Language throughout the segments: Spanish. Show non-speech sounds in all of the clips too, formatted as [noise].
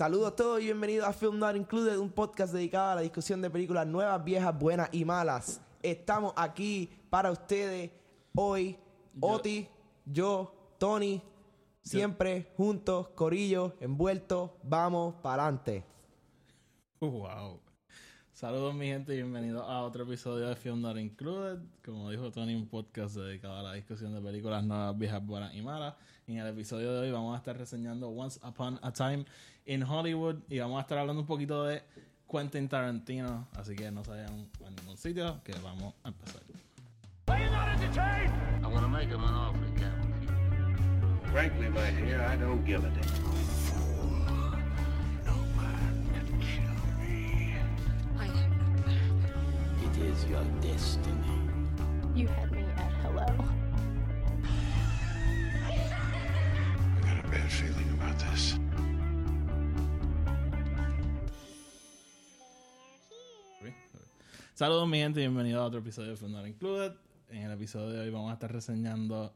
Saludos a todos y bienvenidos a Film Not Included, un podcast dedicado a la discusión de películas nuevas, viejas, buenas y malas. Estamos aquí para ustedes hoy, Oti, yo, Tony, siempre juntos, corillo, envueltos, vamos para adelante. Wow. Saludos mi gente y bienvenidos a otro episodio de Film Not Included. Como dijo Tony, un podcast dedicado a la discusión de películas nuevas, viejas, buenas y malas. En el episodio de hoy vamos a estar reseñando Once Upon a Time in Hollywood y vamos a estar hablando un poquito de Quentin Tarantino. Así que no se vayan a ningún sitio, que vamos a empezar. Frankly, my dear, I don't give a damn. Is your destiny. You had me at hello. I got a bad feeling about this. Saludos mi gente y bienvenidos a otro episodio de Film Not Included. En el episodio de hoy vamos a estar reseñando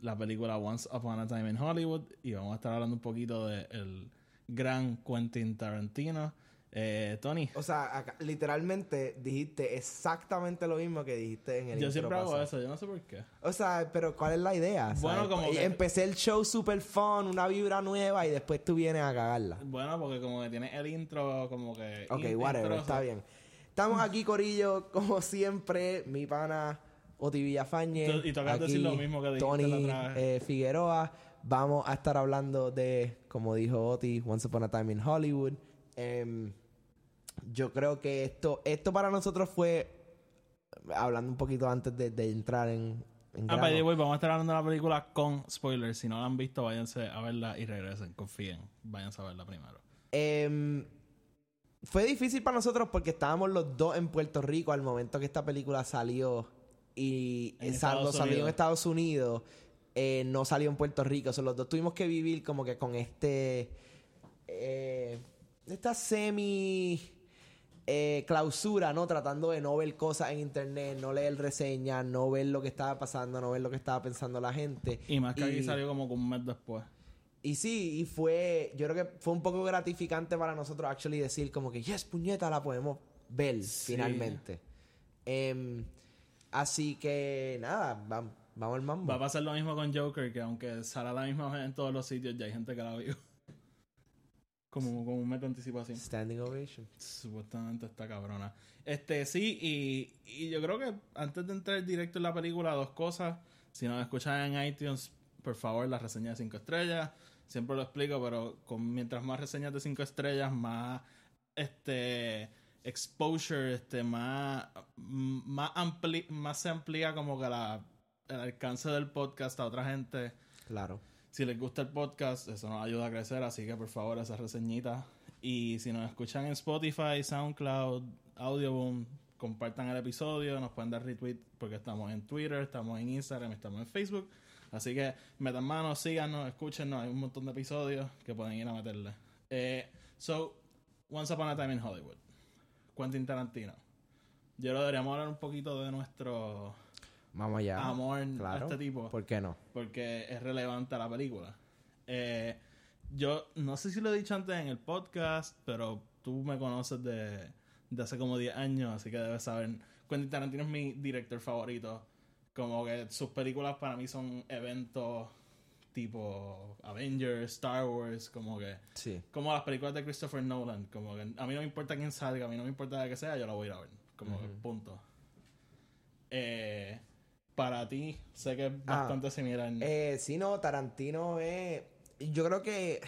la película Once Upon a Time in Hollywood y vamos a estar hablando un poquito del gran Quentin Tarantino. Eh, Tony, O sea, acá, literalmente dijiste exactamente lo mismo que dijiste en el yo intro siempre hago pasado. eso, yo no sé por qué. O sea, pero ¿cuál es la idea? Bueno, ¿sabes? como que- Empecé el show super fun, una vibra nueva y después tú vienes a cagarla. Bueno, porque como que tiene el intro, como que. Ok, whatever, intro, está so- bien. Estamos aquí, Corillo, como siempre, mi pana Oti Villafañe. Y decir lo mismo que Tony la otra vez. eh, Figueroa. Vamos a estar hablando de, como dijo Oti, Once Upon a Time in Hollywood. Em, yo creo que esto, esto para nosotros fue, hablando un poquito antes de, de entrar en, en Ah, grano. by the way, vamos a estar hablando de la película con spoilers. Si no la han visto, váyanse a verla y regresen. Confíen. Váyanse a verla primero. Em, fue difícil para nosotros porque estábamos los dos en Puerto Rico al momento que esta película salió y Estados salió en. Estados Unidos, eh, no salió en Puerto Rico. O sea, los dos tuvimos que vivir como que con este eh, esta semi eh, clausura, ¿no? Tratando de no ver cosas en internet, no leer reseñas, no ver lo que estaba pasando, no ver lo que estaba pensando la gente. Y más que aquí Y- salió como un mes después. Y sí, y fue, yo creo que fue un poco gratificante para nosotros actually decir como que, yes, puñeta, la podemos ver finalmente. Em, así que nada, vam- vamos al mambo. Va a pasar lo mismo con Joker, que aunque sale la misma vez en todos los sitios, ya hay gente que la vio. [laughs] Como con un de anticipación. Standing ovation. Supuestamente está cabrona. Este, sí, y, y yo creo que antes de entrar directo en la película, dos cosas. Si nos escuchan en iTunes, por favor, la reseña de 5 estrellas. Siempre lo explico, pero con, mientras más reseñas de 5 estrellas, más este exposure, este, más, más, ampli- más se amplía como que la, el alcance del podcast a otra gente. Claro. Si les gusta el podcast, eso nos ayuda a crecer, así que por favor, esas reseñitas. Y si nos escuchan en Spotify, SoundCloud, Audioboom, compartan el episodio, nos pueden dar retweet porque estamos en Twitter, estamos en Instagram, estamos en Facebook. Así que metan manos, síganos, escúchenos, hay un montón de episodios que pueden ir a meterle. Eh, so, Once Upon a Time in Hollywood. Quentin Tarantino. Yo lo deberíamos hablar un poquito de nuestro Vamos allá. amor claro. a este tipo ¿Por qué no? porque es relevante a la película. Eh, yo no sé si lo he dicho antes en el podcast, pero tú me conoces de, de hace como 10 años, así que debes saber. Quentin Tarantino es mi director favorito. Como que sus películas para mí son eventos tipo Avengers, Star Wars, como que Sí. como las películas de Christopher Nolan, como que a mí no me importa quién salga, a mí no me importa de que sea, yo la voy a ir a ver, como que punto. Eh, para ti, sé que es Ah, bastante similar. Eh, sí, no, Tarantino es. Yo creo que.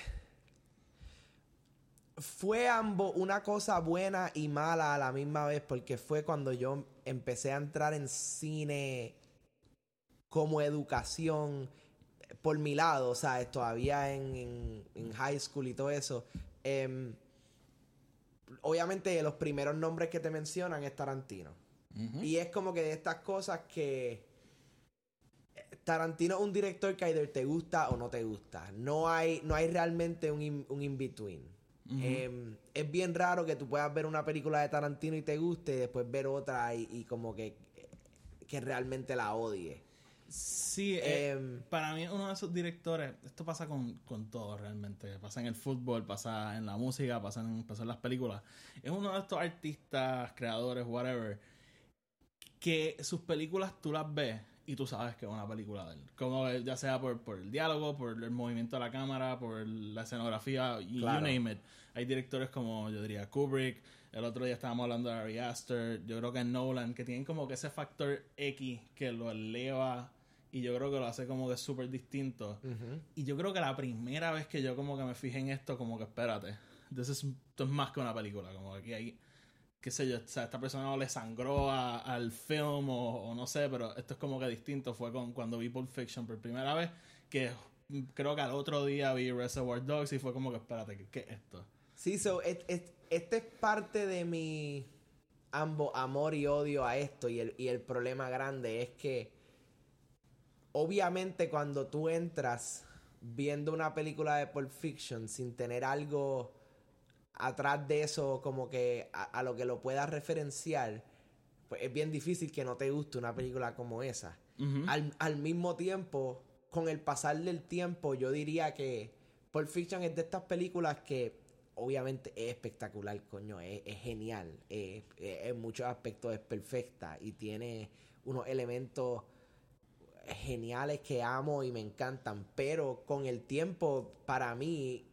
Fue ambos una cosa buena y mala a la misma vez, porque fue cuando yo empecé a entrar en cine como educación por mi lado, o sea, todavía en, en- en high school y todo eso. Em, obviamente, los primeros nombres que te mencionan es Tarantino. Y es como que de estas cosas que Tarantino es un director que either te gusta o no te gusta. No hay, no hay realmente un, in- un in-between. Eh, es bien raro que tú puedas ver una película de Tarantino y te guste y después ver otra y, y como que, que realmente la odie. Sí, eh, Em, para mí uno de esos directores, esto pasa con, con todo realmente, pasa en el fútbol, pasa en la música, pasa en, pasa en las películas. Es uno de estos artistas, creadores, whatever, que sus películas tú las ves y tú sabes que es una película de él. Como eh, ya sea por, por el diálogo, por el movimiento de la cámara, por la escenografía, Claro. you name it. Hay directores como, yo diría, Kubrick, el otro día estábamos hablando de Ari Aster, yo creo que Nolan, que tienen como que ese factor X que lo eleva y yo creo que lo hace como que súper distinto. Y yo creo que la primera vez que yo como que me fijé en esto, como que espérate, this is- esto es más que una película, como que aquí hay, qué sé yo, o sea, esta persona no le sangró a- al film o, o no sé, pero esto es como que distinto. Fue con, cuando vi Pulp Fiction por primera vez, que creo que al otro día vi Reservoir Dogs y fue como que espérate, ¿qué, es esto? Sí, so, et- et- este es parte de mi ambos amor y odio a esto. Y el, y el problema grande es que, obviamente, cuando tú entras viendo una película de Pulp Fiction sin tener algo atrás de eso, como que a, a lo que lo puedas referenciar, pues es bien difícil que no te guste una película como esa. Al, al mismo tiempo, con el pasar del tiempo, yo diría que Pulp Fiction es de estas películas que obviamente es espectacular, coño, es, es genial, es- es- en muchos aspectos es perfecta y tiene unos elementos geniales que amo y me encantan, pero con el tiempo, para mí,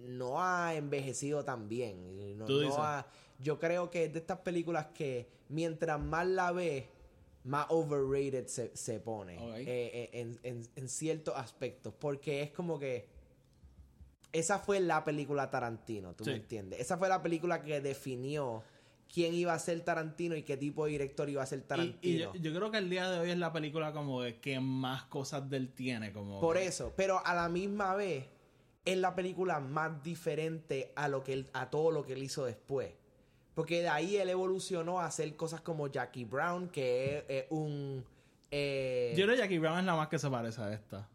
no ha envejecido tan bien. No- ha- yo creo que es de estas películas que mientras más la ves, más overrated se, se pone eh, eh, en, en- en ciertos aspectos. Porque es como que esa fue la película Tarantino, ¿tú Sí. me entiendes? Esa fue la película que definió quién iba a ser Tarantino y qué tipo de director iba a ser Tarantino. y yo, yo creo que el día de hoy es la película como de que más cosas de él tiene, como... Por eso, pero a la misma vez es la película más diferente a lo que él- a todo lo que él hizo después. Porque de ahí él evolucionó a hacer cosas como Jackie Brown, que es, es un eh, Yo creo que Jackie Brown es la más que se parece a esta.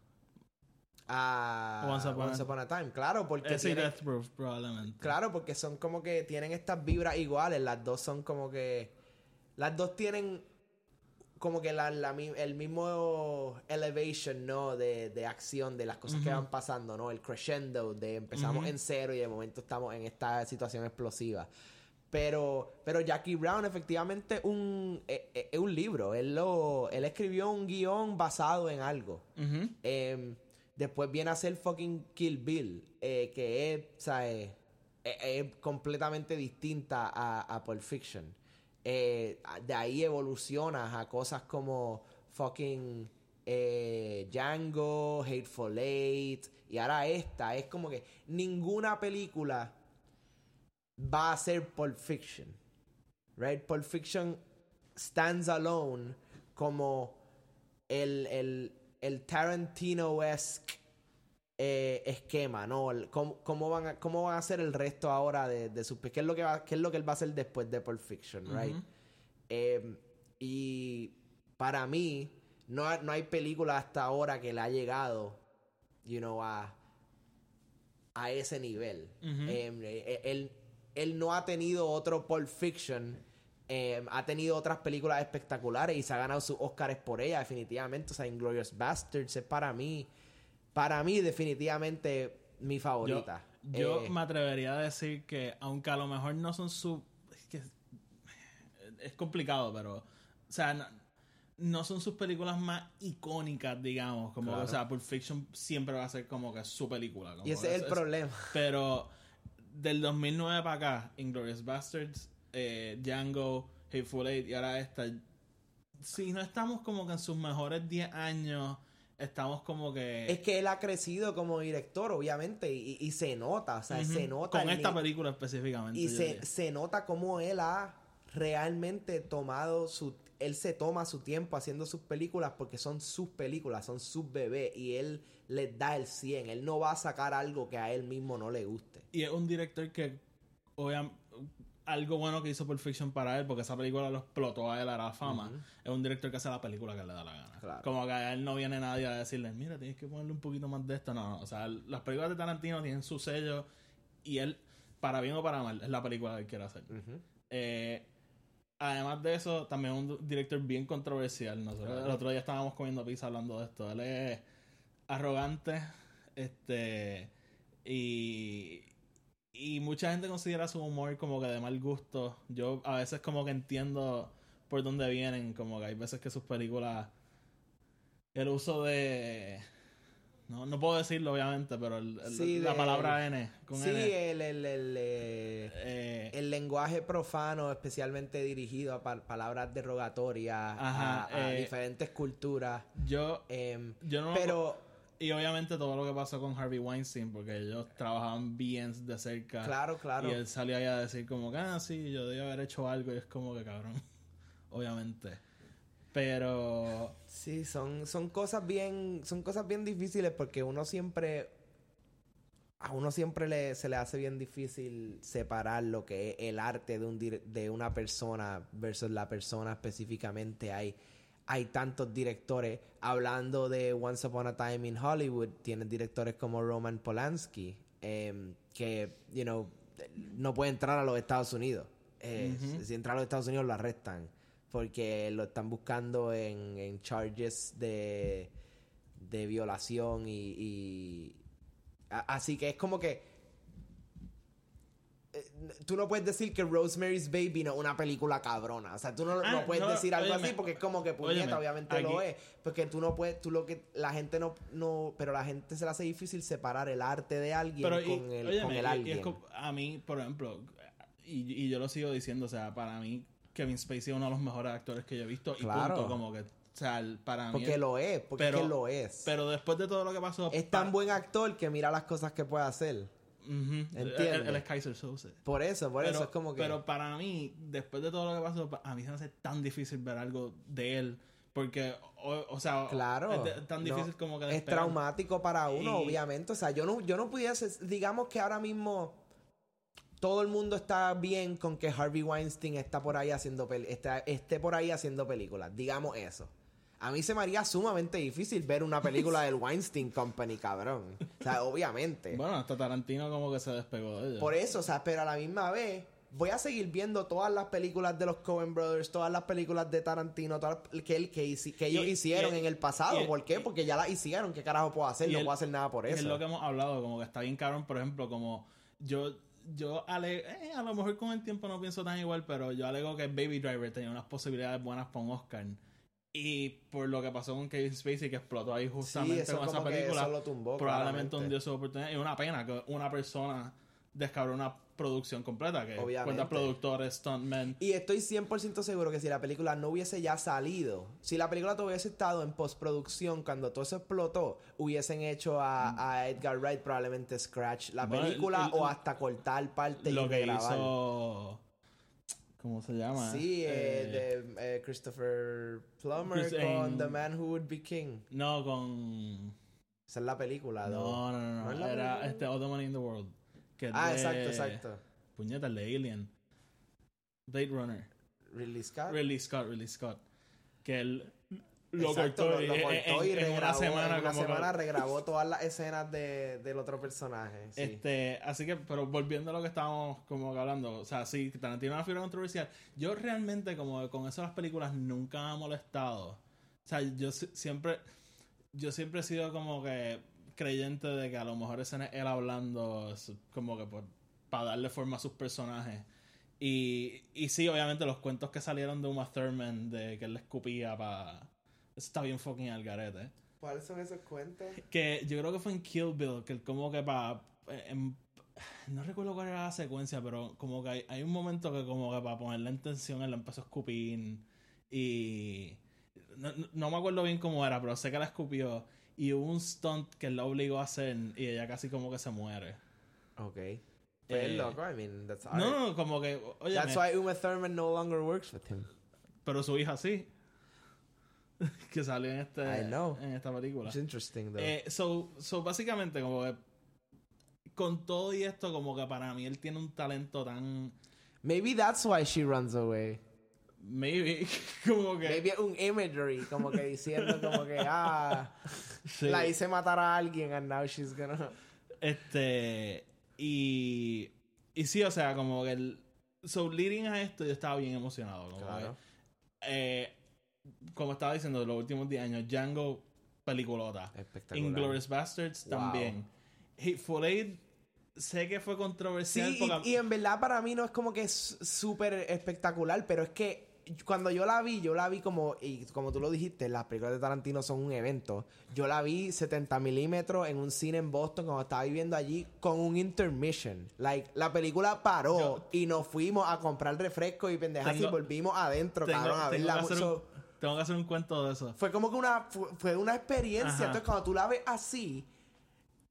A Once Upon a- Time, claro, porque Ese y tiene- Death Proof, probablemente. claro, porque son como que tienen estas vibras iguales, las dos son como que las dos tienen como que la, la el mismo elevation, ¿no? De, de acción, de las cosas que van pasando, ¿no? El crescendo de empezamos en cero y de momento estamos en esta situación explosiva. Pero, pero Jackie Brown efectivamente un, es, es- es un libro. Él, lo, él escribió un guion basado en algo. Eh, después viene a ser fucking Kill Bill, eh, que es, ¿sabes? Es, es completamente distinta a, Pulp Fiction. Eh, de ahí evolucionas a cosas como fucking eh, Django, Hateful Eight, y ahora esta. Es como que ninguna película va a ser Pulp Fiction. Right? Pulp Fiction stands alone como el, el, el Tarantino-esque eh, esquema, ¿no? El- ¿Cómo, cómo van a, ¿Cómo van a hacer el resto ahora de, de sus... ¿qué es, lo que va, ¿Qué es lo que él va a hacer después de Pulp Fiction, right? Eh, y para mí, no, no hay película hasta ahora que le ha llegado, you know, a, a ese nivel. Eh, eh, él, él no ha tenido otro Pulp Fiction. Eh, ha tenido otras películas espectaculares y se ha ganado sus Oscars por ella, definitivamente. O sea, Inglorious Bastards es para mí, para mí, definitivamente mi favorita. yo Eh, me atrevería a decir que, aunque a lo mejor no son su. Es que. Es complicado, pero. O sea, no, no son sus películas más icónicas, digamos. Como, Claro. o sea, Pulp Fiction siempre va a ser como que su película. como y ese es el problema. Pero del 2009 para acá, Inglorious Bastards, eh, Django, Hateful Eight y ahora esta. Si no estamos como que en sus mejores 10 años, estamos como que. Es que él ha crecido como director, obviamente, y, y se nota, o sea, Ujú. se nota. Con esta película específicamente. Y se, se nota cómo él ha realmente tomado su... Él se toma su tiempo haciendo sus películas porque son sus películas, son sus bebés y él les da el 100. Él no va a sacar algo que a él mismo no le guste. Y es un director que, obviam- algo bueno que hizo Pulp Fiction para él, porque esa película lo explotó a él a la fama, es un director que hace la película que le da la gana. Claro. Como que a él no viene nadie a decirle, mira, tienes que ponerle un poquito más de esto. No, no. O sea, las películas de Tarantino tienen su sello y él, para bien o para mal, es la película que él quiere hacer. Eh, además de eso, también es un director bien controversial. Nosotros el otro día estábamos comiendo pizza hablando de esto. Él es arrogante, este, y, y mucha gente considera su humor como que de mal gusto. Yo a veces como que entiendo por dónde vienen, como que hay veces que sus películas, el uso de... No, no puedo decirlo obviamente, pero el- el- Sí, la de- palabra N con Sí, N. el, el, el, eh, eh, el lenguaje profano, especialmente dirigido a pa- palabras derogatorias, Ajá, a, a eh, diferentes culturas. yo, em, yo no pero, Y obviamente todo lo que pasó con Harvey Weinstein, porque ellos trabajaban bien de cerca. claro, claro. Y él salió ahí a decir como que, ah, sí, yo debí haber hecho algo. Y es como que, cabrón, [laughs] obviamente. Pero, Sí, son, son cosas bien, son cosas bien difíciles porque uno siempre, a uno siempre le, se le hace bien difícil separar lo que es el arte de, un, de una persona versus la persona específicamente. Hay, hay tantos directores. Hablando de Once Upon a Time in Hollywood, tienes directores como Roman Polanski, em, que, you know, no puede entrar a los Estados Unidos. Eh. Si entra a los Estados Unidos lo arrestan porque lo están buscando en, en charges de, de violación y, así que es como que tú no puedes decir que Rosemary's Baby no es una película cabrona. O sea, tú no, Ah, no puedes no, decir algo óyeme, así porque es como que puñeta, óyeme, obviamente lo es. Porque tú no puedes, tú lo que la gente no, no, pero la gente se le hace difícil separar el arte de alguien pero y- con el, óyeme, con el y- y alguien. es a mí, por ejemplo, y, y yo lo sigo diciendo, o sea, para mí Kevin Spacey es uno de los mejores actores que yo he visto. Claro. Y punto, como que, o sea, para mí... porque es- lo es, porque pero- es que lo es. Pero después de todo lo que pasó... es tan buen actor que mira las cosas que puede hacer. Ujú, Entiende. Él, él es Kaiser Soze. Por eso, por pero, eso es como que. pero para mí, después de todo lo que pasó, pa- a mí se me hace tan difícil ver algo de él. Porque, o, o sea, Claro. es de- tan no, difícil como que es traumático para uno, Y- obviamente. O sea, yo no, yo no pudiese. Digamos que ahora mismo todo el mundo está bien con que Harvey Weinstein está por ahí haciendo pel- está, esté por ahí haciendo películas. Digamos eso. A mí se me haría sumamente difícil ver una película del Weinstein Company, cabrón. O sea, obviamente. Bueno, hasta Tarantino como que se despegó de ella. Por eso, o sea, pero a la misma vez voy a seguir viendo todas las películas de los Coen Brothers, todas las películas de Tarantino, todas las que, que, ellos Y- hicieron y- en el pasado. ¿Por qué? Porque ya las hicieron. ¿Qué carajo puedo hacer? No puedo hacer nada por eso. Es lo que hemos hablado, como que está bien cabrón, por ejemplo, como yo, yo ale, eh, a lo mejor con el tiempo no pienso tan igual, pero yo alego que Baby Driver tenía unas posibilidades buenas para un Oscar. Y por lo que pasó con Kevin Spacey, que explotó ahí justamente con esa película, eso lo tumbó. probablemente hundió su oportunidad. Y una pena que una persona descabró una producción completa, que Obviamente. cuenta productores, stuntmen. Y estoy 100% seguro que si la película no hubiese ya salido, si la película todavía hubiese estado en postproducción cuando todo eso explotó, hubiesen hecho a, a Edgar Wright probablemente scratch la Bueno, el- película el- o hasta cortar parte Lo y que hizo... ¿Cómo se llama? Sí, eh, Eh, de eh, Christopher Plummer Chris- con en- The Man Who Would Be King. No, con... Esa es la película. No, no, no, ¿No no. Era película? este All the Money in the World. que Ah, de- exacto, exacto. Puñeta, de Alien. Blade Runner. Ridley Scott. Ridley Scott, Ridley Scott. Que él lo Exacto, cortó, lo, lo en- cortó en, y en regrabó. una semana. en una que- semana regrabó todas las escenas de, del otro personaje. Sí. Este, así que, pero volviendo a lo que estábamos como que hablando, o sea, sí, Tarantino es una figura controversial. Yo realmente, como con eso las películas nunca me ha molestado. O sea, yo si- siempre, yo siempre he sido como que creyente de que a lo mejor ese es él hablando, como que por, para darle forma a sus personajes. Y, y sí, obviamente los cuentos que salieron de Uma Thurman, de que él le escupía para... Está bien fucking al garete. ¿Cuáles son esos cuentos? Que yo creo que fue en Kill Bill, que como que para... no recuerdo cuál era la secuencia, pero como que hay, hay un momento que como que para ponerle en tensión él empezó a escupir y... No, no- no me acuerdo bien cómo era, pero sé que la escupió y hubo un stunt que la obligó a hacer y ella casi como que se muere. Ok. Pues Eh, loco, I mean, that's art. No, no, como que... Oye, That's why Uma Thurman no longer works with him. pero su hija sí. [laughs] que salió en, este, I know. en esta película. It's interesting, though. Eh, so, so, básicamente, como que con todo y esto, como que para mí él tiene un talento tan. Maybe that's why she runs away. Maybe, [laughs] como que. Maybe un imagery, como que diciendo como que, [laughs] ah, sí. la hice matar a alguien and now she's gonna... Este. Y. Y sí, o sea, como que él. So, leading a esto, yo estaba bien emocionado. Como, Claro. que, eh, como estaba diciendo, los últimos 10 años, Django, peliculota. Espectacular. Inglourious Bastards Wow. también. Hateful Eight, sé que fue controversial. Sí, porque- y, y en verdad para mí no es como que es súper espectacular, pero es que cuando yo la vi, yo la vi como, y como tú lo dijiste, las películas de Tarantino son un evento. Yo la vi 70 milímetros en un cine en Boston cuando estaba viviendo allí con un intermission. Like, la película paró Yo- y nos fuimos a comprar refrescos y pendejas y volvimos adentro, tengo, cabrón, a So- tengo que hacer un cuento de eso. fue como que una fue, fue una experiencia Ajá. entonces cuando tú la ves así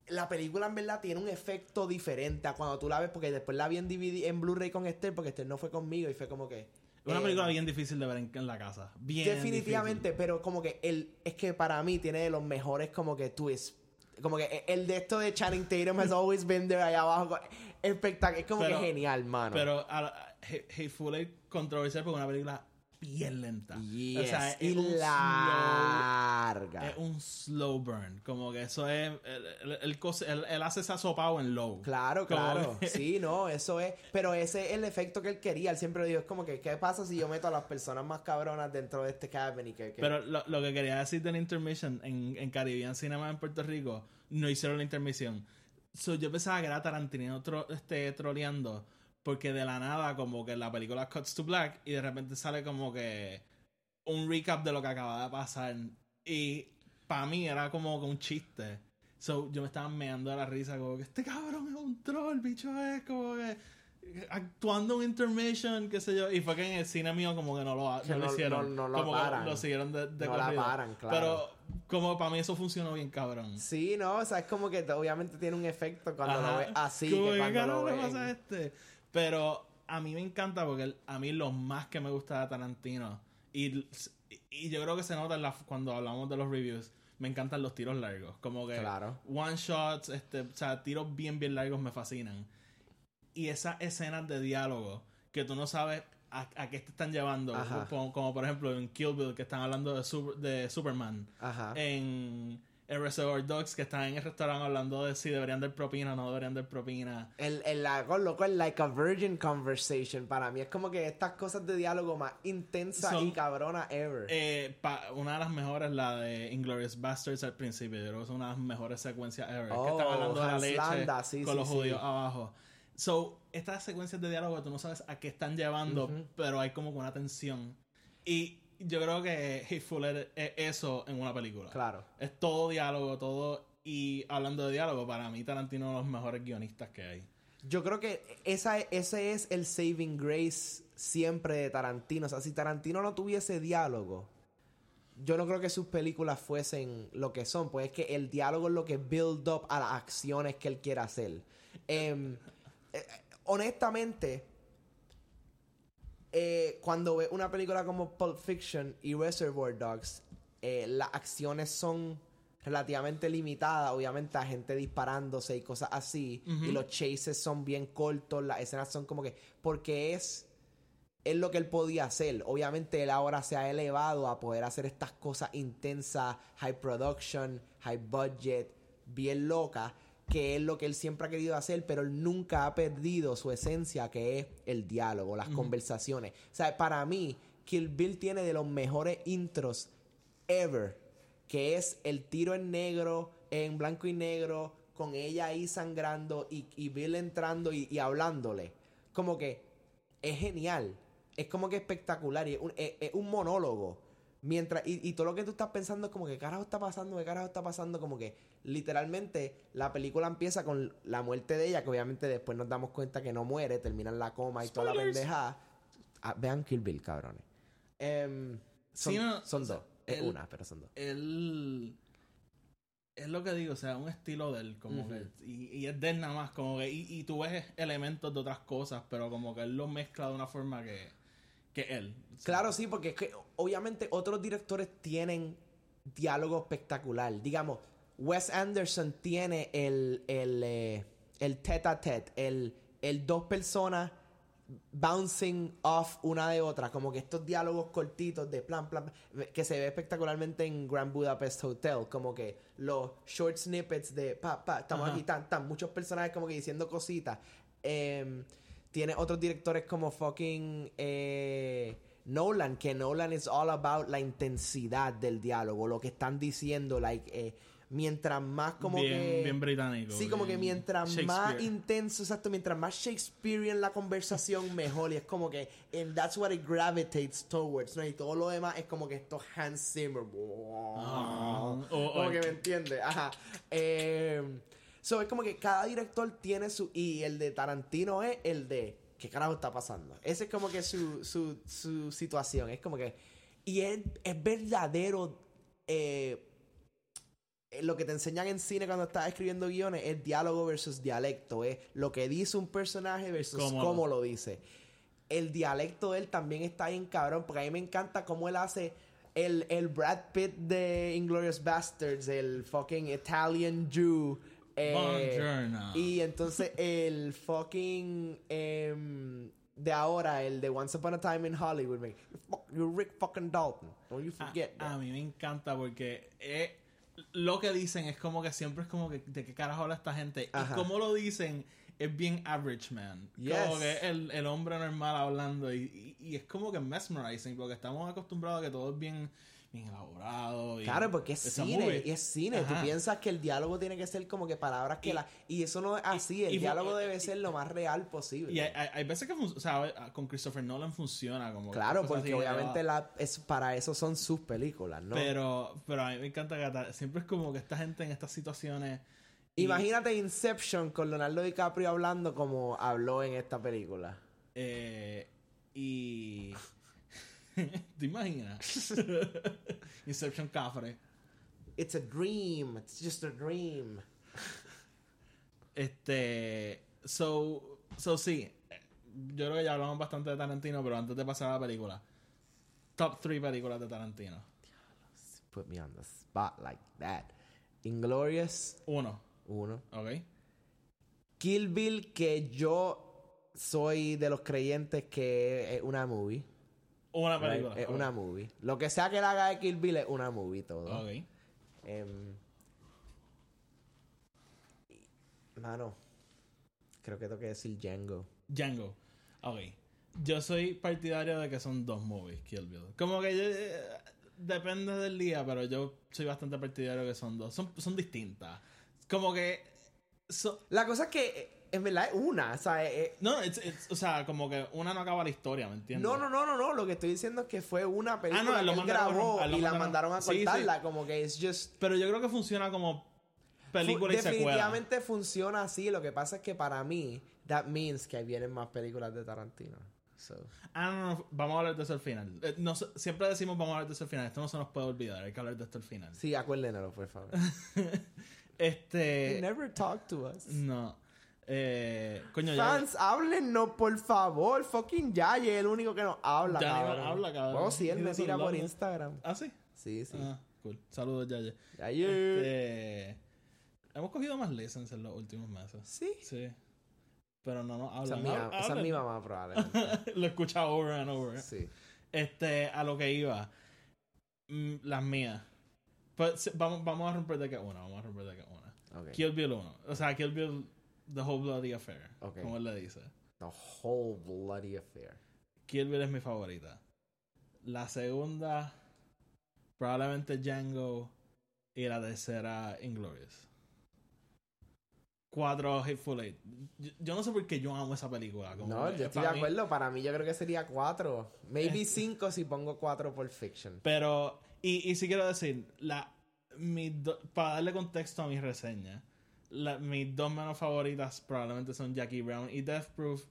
la película en verdad tiene un efecto diferente a cuando tú la ves porque después la vi en DVD en Blu-ray con Esther porque Esther no fue conmigo y fue como que Una eh, película bien difícil de ver en, en la casa. Bien definitivamente pero como que el es que para mí tiene de los mejores como que twists como que el de esto de Channing Tatum has always been there allá abajo espectacular es como Pero- que genial mano Pero a, a- Hate- Hateful Eight controversial porque una película bien lenta. Yes, O sea, es y slow- larga es un slow burn. Como que eso es. Él, él- él hace esa sopao en low. Claro, Como claro. que- [laughs] Sí, no, eso es. Pero ese es el efecto que él quería. Él siempre lo dijo. Es como que, ¿qué pasa si yo meto a las personas más cabronas dentro de este cabin? Y que, que- Pero lo, lo que quería decir del intermission en, en Caribbean Cinema en Puerto Rico, no hicieron la intermisión. So, yo pensaba que era Tarantino tro- este, troleando, porque de la nada, como que la película cuts to black y de repente sale como que un recap de lo que acaba de pasar. Y para mí era como que un chiste. So, yo me estaba meando de la risa, como que este cabrón es un troll, bicho es como que actuando un intermission, qué sé yo. Y fue que en el cine mío como que no lo, Que no lo hicieron. no- no lo como paran. lo siguieron de, de No la paran, claro. Pero como para mí eso funcionó bien cabrón. Sí, no, o sea, es como que te- obviamente tiene un efecto cuando Ajá. lo ves así. Como que cuando lo ves pasa este? Pero a mí me encanta porque a mí lo más que me gusta de Tarantino y, y yo creo que se nota en la- cuando hablamos de los reviews me encantan los tiros largos. Como que Claro. one shots este, o sea tiros bien bien largos me fascinan. Y esas escenas de diálogo que tú no sabes a, a qué te están llevando. Como, como por ejemplo en Kill Bill que están hablando de, Super- de Superman. Ajá. en el Reservoir Dogs que están en el restaurante hablando de si deberían dar propina o no deberían dar propina. El, el, la- con loco, el like a virgin conversation para mí es como que estas cosas de diálogo más intensas Son- y cabrona ever. Eh, pa- una de las mejores, la de Inglorious Bastards al principio. Yo creo que es una de las mejores secuencias ever. que Oh, están hablando de la Hans leche sí, con sí, los sí. judíos abajo. So, estas secuencias de diálogo tú no sabes a qué están llevando, pero hay como que una tensión. Y yo creo que Hateful Eight es eso en una película. Claro. Es todo diálogo, todo. Y hablando de diálogo, para mí Tarantino es uno de los mejores guionistas que hay. Yo creo que esa, ese es el saving grace siempre de Tarantino. O sea, si Tarantino no tuviese diálogo, yo no creo que sus películas fuesen lo que son. Pues es que el diálogo es lo que build up a las acciones que él quiere hacer. Em, eh, eh, honestamente, eh, cuando ve una película como Pulp Fiction y Reservoir Dogs, eh, las acciones son relativamente limitadas, obviamente a gente disparándose y cosas así, y los chases son bien cortos, las escenas son como que, porque es, es lo que él podía hacer. Obviamente él ahora se ha elevado a poder hacer estas cosas intensas, high production, high budget, bien loca, que es lo que él siempre ha querido hacer, pero él nunca ha perdido su esencia, que es el diálogo, las conversaciones. O sea, para mí, Kill Bill tiene de los mejores intros ever, que es el tiro en negro, en blanco y negro, con ella ahí sangrando y, y Bill entrando y, y hablándole. Como que es genial, es como que espectacular, y es un, es- es un monólogo. Mientras, y, y todo lo que tú estás pensando es como que ¿qué carajo está pasando, qué carajo está pasando, como que literalmente la película empieza con la muerte de ella, que obviamente después nos damos cuenta que no muere, termina en la coma y toda la pendejada. Ah, vean Kill Bill, cabrones. Em, son, Sí, no, son o sea, dos. Es el- una, pero son dos. Él. Es lo que digo, o sea, un estilo de él, como que. Y, y es de él nada más, como que. Y, y tú ves elementos de otras cosas, pero como que él lo mezcla de una forma que. Que él. Claro, sí, porque es que obviamente otros directores tienen diálogo espectacular. Digamos, Wes Anderson tiene el, el, eh, el tete a tete, el, el dos personas bouncing off una de otra, como que estos diálogos cortitos de plan, plan, que se ve espectacularmente en Grand Budapest Hotel, como que los short snippets de pa, pa, estamos Ajá. aquí, tan, tan, muchos personajes como que diciendo cositas. Em, tiene otros directores como fucking eh, Nolan, que Nolan is all about la intensidad del diálogo, lo que están diciendo, like, eh, mientras más como bien, que... bien británico. Sí, como que mientras más intenso, exacto, mientras más Shakespearean la conversación, [laughs] mejor. Y es como que, and that's what it gravitates towards, ¿no? Y todo lo demás es como que esto Hans Zimmer. Ah, como que me entiende. Ajá. Eh, so, es como que cada director tiene su. Y el de Tarantino es el de. ¿Qué carajo está pasando? Ese es como que su, su, su situación. Es como que. Y es, es verdadero. eh, lo que te enseñan en cine cuando estás escribiendo guiones es diálogo versus dialecto. Es lo que dice un personaje versus Cómo lo dice. El dialecto de él también está bien cabrón. Porque a mí me encanta cómo él hace el, el Brad Pitt de Inglorious Bastards, el fucking Italian Jew. Eh, y entonces el fucking em, de ahora, el de Once Upon a Time in Hollywood, man. You're, fuck- you're Rick fucking Dalton. Don't you A, forget a that. mí me encanta porque eh, lo que dicen es como que siempre es como que de qué carajo habla esta gente. Ajá. Y como lo dicen es bien average man. Yes. Como que el, el hombre normal hablando y, y- y es como que mesmerizing porque estamos acostumbrados a que todo es bien, bien elaborado. y Claro, porque es cine, movie. y es cine. Ajá. Tú piensas que el diálogo tiene que ser como que palabras que Y- la... Y eso no es así, el y- diálogo debe ser lo más real posible. Y hay, veces que o sea, con Christopher Nolan funciona como claro, porque obviamente la, es, para eso son sus películas, ¿no? Pero, pero a mí me encanta que siempre es como que esta gente en estas situaciones. Imagínate Inception con Leonardo DiCaprio hablando como habló en esta película. Eh, y. [laughs] ¿Te imaginas? [laughs] Inception Cafre. It's a dream, it's just a dream. Este. So. So sí. Yo creo que ya hablamos bastante de Tarantino, pero antes de pasar a la película. Top 3 películas de Tarantino. Put me on the spot like that. Inglorious, Uno. uno. ¿Ok? Kill Bill, que yo soy de los creyentes que es una movie. Una right? película. Es una movie. Lo que sea que él haga de Kill Bill es una movie todo. Ok. Em, mano, creo que tengo que decir Django. Django. Ok. Yo soy partidario de que son dos movies, Kill Bill. Como que yo, eh, depende del día, pero yo soy bastante partidario de que son dos. Son, son distintas. Como que. so- La cosa es que, eh, en verdad, es una. O sea, eh, eh, no, it's- it's- o sea, como que una no acaba la historia, ¿me entiendes? no, no, no, no, no. Lo que estoy diciendo es que fue una película Ah, no, lo que él mandaron a- grabó a- y la mandaron- a Sí, sí. cortarla. Como que es just. Pero yo creo que funciona como película y secuela. Definitivamente funciona así. Lo que pasa es que para mí, that means que vienen más películas de Tarantino. So. Ah, no, no, vamos a hablar de eso al final. Eh, no siempre decimos vamos a hablar de eso al final. Esto no se nos puede olvidar, hay que hablar de esto al final. Sí, acuérdenlo, por favor. [laughs] They Este. never talk to us. No. Eh, coño, ya. Fans, háblennos, por favor. Fucking Yaye es el único que nos habla, Ya cabrón. nos habla, cabrón. Oh, sí, él me tira por ¿no? Instagram. Ah, sí. Sí, sí. Ah, cool. Saludos, Yaye. Yaye. Este, hemos cogido más lessons en los últimos meses. Sí. Sí. Pero no nos Esa hablan. es, mi, Hab- esa es mi mamá, probablemente. [laughs] Lo he escuchado over and over. sí. Este, a lo que iba. Mm, las mías. Pues, vamos, vamos a romper de que una. Vamos a romper de que una. Ok. Kill Bill 1. O sea, Kill Bill The Whole Bloody Affair. Ok. Como él le dice. The whole bloody affair. Kill Bill es mi favorita. La segunda, probablemente Django. Y la tercera, Inglorious. Cuatro, Hateful Eight. Yo, yo no sé por qué yo amo esa película. como No, que yo estoy de mí- acuerdo. Para mí, yo creo que sería cuatro. Maybe cinco si pongo cuatro por fiction. Pero, y, y sí quiero decir, la, mis do- para darle contexto a mi reseña, la- mis dos menos favoritas probablemente son Jackie Brown y Death Proof.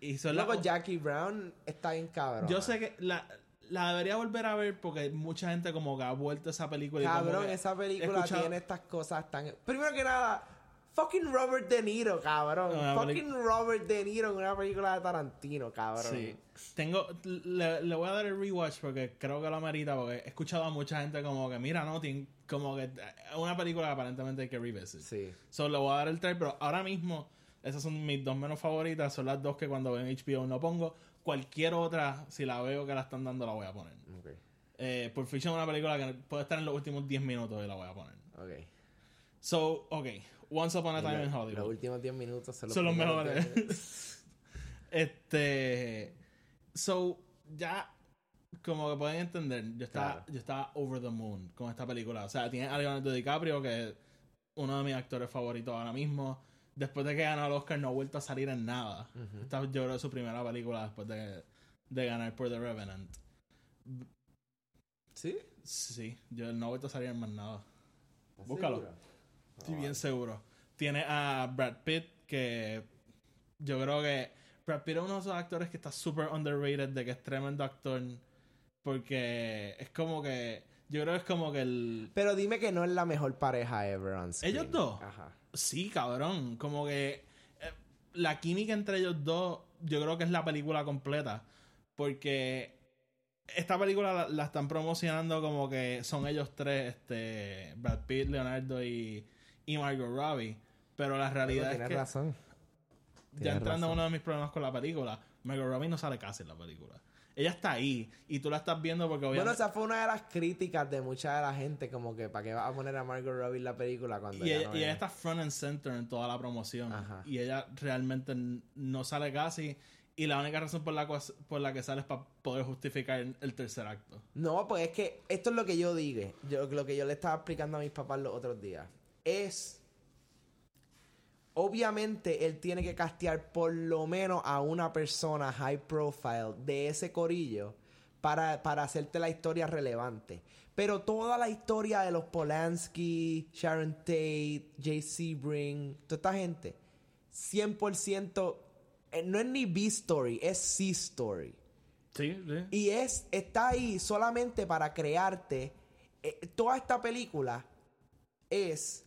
Y son las- Luego Jackie Brown está bien cabrón. Yo sé que la, la debería volver a ver porque mucha gente como que ha vuelto esa película. y como Cabrón, que esa película escuchado- tiene estas cosas tan... Primero que nada, fucking Robert De Niro, cabrón. Una fucking Robert De Niro en una película de Tarantino, cabrón. Sí. Tengo, le, le voy a dar el rewatch porque creo que lo amerita porque he escuchado a mucha gente como que, mira, no, tiene- como que es una película que aparentemente hay que revisit. Sí. So, le voy a dar el try, pero ahora mismo esas son mis dos menos favoritas. Son las dos que cuando veo en HBO no pongo. Cualquier otra, si la veo que la están dando, la voy a poner. Ok, Eh, Pulp Fiction es una película que puede estar en los últimos 10 minutos y la voy a poner. ok. So, ok. Once Upon a Time lo- in Los Hollywood. últimos 10 minutos son los, Son los mejores. 10 minutos. [laughs] Este. So, ya. Como que pueden entender, yo estaba, Claro. yo estaba over the moon con esta película. O sea, tiene a Leonardo DiCaprio, que es uno de mis actores favoritos ahora mismo. Después de que ganó el Oscar, no ha vuelto a salir en nada. Esta, yo creo que es su primera película después de, de ganar por The Revenant. ¿Sí? Sí, yo no he vuelto a salir en más nada. Búscalo. Estoy bien seguro. Tiene a Brad Pitt, que yo creo que Brad Pitt es uno de esos actores que está súper underrated, de que es tremendo actor. Porque es como que. Yo creo que es como que el. Pero dime que no es la mejor pareja ever on screen. ¿Ellos dos? Ajá. Sí, cabrón. Como que. eh, la química entre ellos dos, yo creo que es la película completa. Porque. Esta película la, la están promocionando como que son ellos tres, este, Brad Pitt, Leonardo y, y Margot Robbie. Pero la realidad es Tienes que razón. ya entrando a uno de mis problemas con la película, Margot Robbie no sale casi en la película. Ella está ahí y tú la estás viendo porque Bueno, obviamente... esa fue una de las críticas de mucha de la gente, como que para qué vas a poner a Margot Robbie en la película cuando y ella ella, no y ella es? está front and center en toda la promoción. Ajá. Y ella realmente no sale casi. Y la única razón por la, cual- por la que sale es para poder justificar el, el tercer acto. No, pues es que esto es lo que yo dije, yo, lo que yo le estaba explicando a mis papás los otros días. Es, obviamente él tiene que castear por lo menos a una persona high profile de ese corillo para, para hacerte la historia relevante. Pero toda la historia de los Polanski, Sharon Tate, Jay Sebring, toda esta gente, 100% eh, no es ni B-story, es C-story. Sí, sí. Y es, está ahí solamente para crearte. eh, toda esta película es.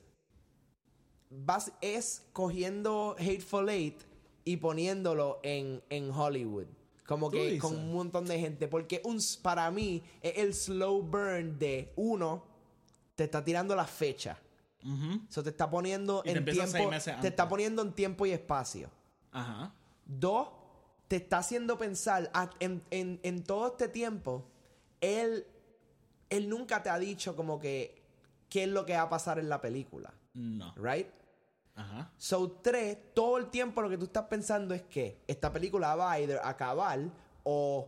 Bas- es cogiendo Hateful Eight y poniéndolo en, en Hollywood. Como ¿Tú que dices? con un montón de gente. Porque un, para mí es el slow burn de uno, te está tirando la fecha. Ujú. Eso te está poniendo Y en tiempo. Te está poniendo en tiempo y espacio. Ajá. Dos, te está haciendo pensar a- en, en- en todo este tiempo, él, él nunca te ha dicho como que qué es lo que va a pasar en la película, No. ¿right? Ajá. So, tres, todo el tiempo lo que tú estás pensando es que esta película va a either acabar o,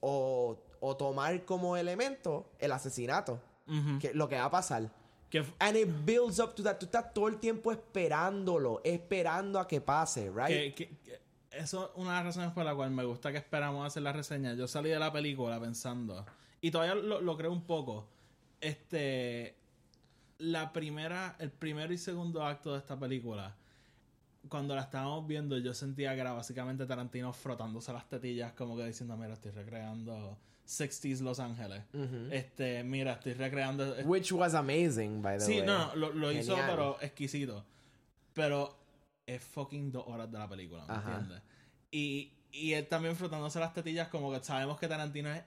o, o tomar como elemento el asesinato, que, lo que va a pasar. Que And it builds up to that. Tú estás todo el tiempo esperándolo, esperando a que pase, right? que- que- eso es una de las razones por la cual me gusta que esperamos hacer la reseña. Yo salí de la película pensando, y todavía lo, lo creo un poco, este, la primera, el primer y segundo acto de esta película, cuando la estábamos viendo, yo sentía que era básicamente Tarantino frotándose las tetillas, como que diciendo, mira, estoy recreando 60s Los Ángeles. Este, mira, estoy recreando... Which was amazing, by the Sí, way. no, no, lo, lo hizo, pero exquisito. Pero es fucking dos horas de la película, ¿me Ajá. entiendes? Y, y él también frotándose las tetillas, como que sabemos que Tarantino es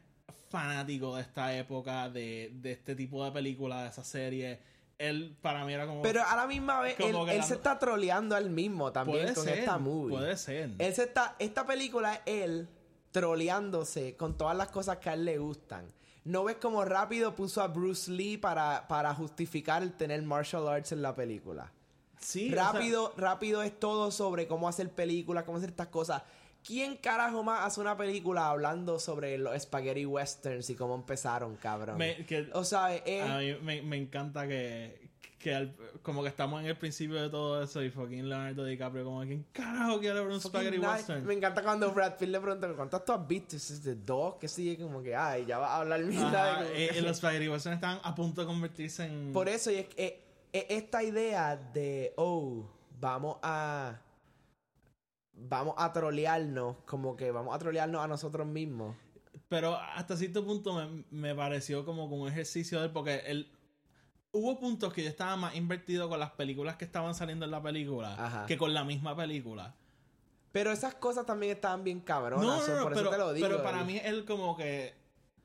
fanático de esta época, de, de este tipo de película, de esa serie. Él, para mí, era como. Pero a la misma vez, él, la- se está troleando a él mismo también puede con ser, esta movie. Puede ser. Él se está, esta película es él troleándose con todas las cosas que a él le gustan. ¿No ves como rápido puso a Bruce Lee para, para justificar el tener martial arts en la película? sí, o sea, rápido, rápido es todo sobre cómo hacer películas, cómo hacer estas cosas. ¿Quién carajo más hace una película hablando sobre los spaghetti westerns y cómo empezaron, cabrón? me- que- o sea, a mí me, me encanta que. que al- como que estamos en el principio de todo eso y fucking Leonardo DiCaprio, como, ¿quién carajo quiere ver un spaghetti western? Me encanta cuando Brad Pitt le pregunta ¿cuántas tú has visto? Y de dos, que sigue como que, ay, ya va a hablar mierda. Eh, eh, los spaghetti western están a punto de convertirse en. Por eso, y es, que, eh, eh, esta idea de, oh, vamos a... Vamos a trolearnos, como que vamos a trolearnos a nosotros mismos. Pero hasta cierto punto me, me pareció como un ejercicio de él, porque él. Hubo puntos que yo estaba más invertido con las películas que estaban saliendo en la película Ajá. que con la misma película. Pero esas cosas también estaban bien cabronas, No, no, no, por pero, eso te lo digo. pero para mí él como que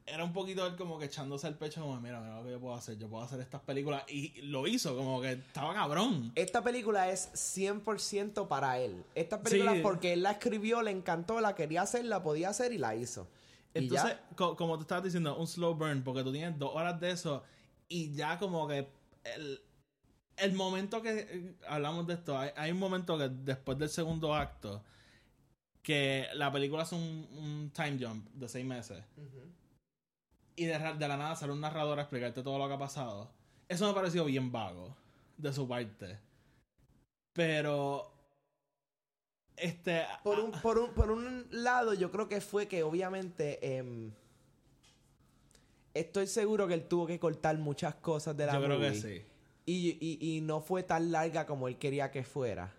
era un poquito él como que echándose el pecho como mira, mira lo que yo puedo hacer, yo puedo hacer estas películas y lo hizo como que estaba cabrón. Esta película es 100% para él. Esta película Sí. porque él la escribió, le encantó, la quería hacer, la podía hacer y la hizo. Entonces, co- como tú estabas diciendo, un slow burn, porque tú tienes dos horas de eso y ya como que el, el momento que eh, hablamos de esto, hay, hay un momento que después del segundo acto que la película es un, un time jump de seis meses. Y de, la nada sale un narrador a explicarte todo lo que ha pasado. Eso me pareció bien vago de su parte. Pero. Este. Por ah, un, por, un, por un lado, yo creo que fue que obviamente. em, estoy seguro que él tuvo que cortar muchas cosas de la yo creo que sí. Y, y, y no fue tan larga como él quería que fuera.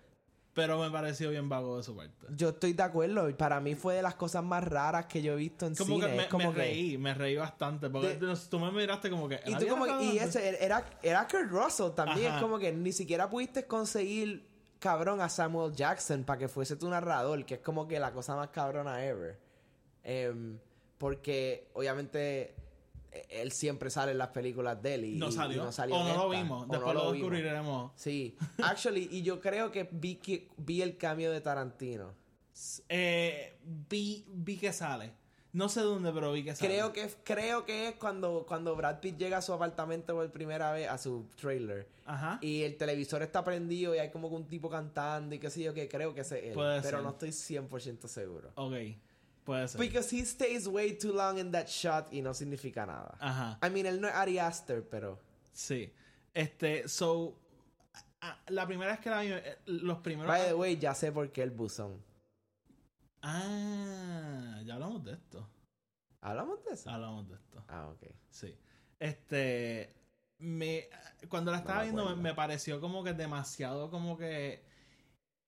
Pero me pareció bien vago de su parte. Yo estoy de acuerdo. y Para mí fue de las cosas más raras que yo he visto en Como cine. que me, es como me que- reí, me reí bastante. Porque De- tú me miraste como que. Y ¿él tú como narrado y ese era era Kurt Russell también Ajá. es como que ni siquiera pudiste conseguir cabrón a Samuel Jackson para que fuese tu narrador, que es como que la cosa más cabrona ever. Em, porque obviamente él siempre sale en las películas de él y No y salió. no salió o no lo vimos. Después no lo, descubriremos. Sí, [laughs] actually, y yo creo que vi, que vi el cambio de Tarantino. Eh, vi, vi que sale. No sé dónde, pero vi que sale. Creo que, creo que es cuando, cuando Brad Pitt llega a su apartamento por primera vez, a su trailer. Ajá. Y el televisor está prendido y hay como que un tipo cantando y qué sé yo, que creo que ese es él. Puede pero ser. no estoy 100% seguro. Ok. Puede ser. Because he stays way too long in that shot y no significa nada. Ajá. I mean, él no es Ari Aster, pero... Sí. Este, so. ah, La primera vez que la vi, eh, los primeros. By the way, ya sé por qué el buzón. Ah, ya hablamos de esto. ¿Hablamos de eso? Hablamos de esto. Ah, ok. Sí. Este. Me, cuando la estaba viendo me, me pareció como que demasiado como que.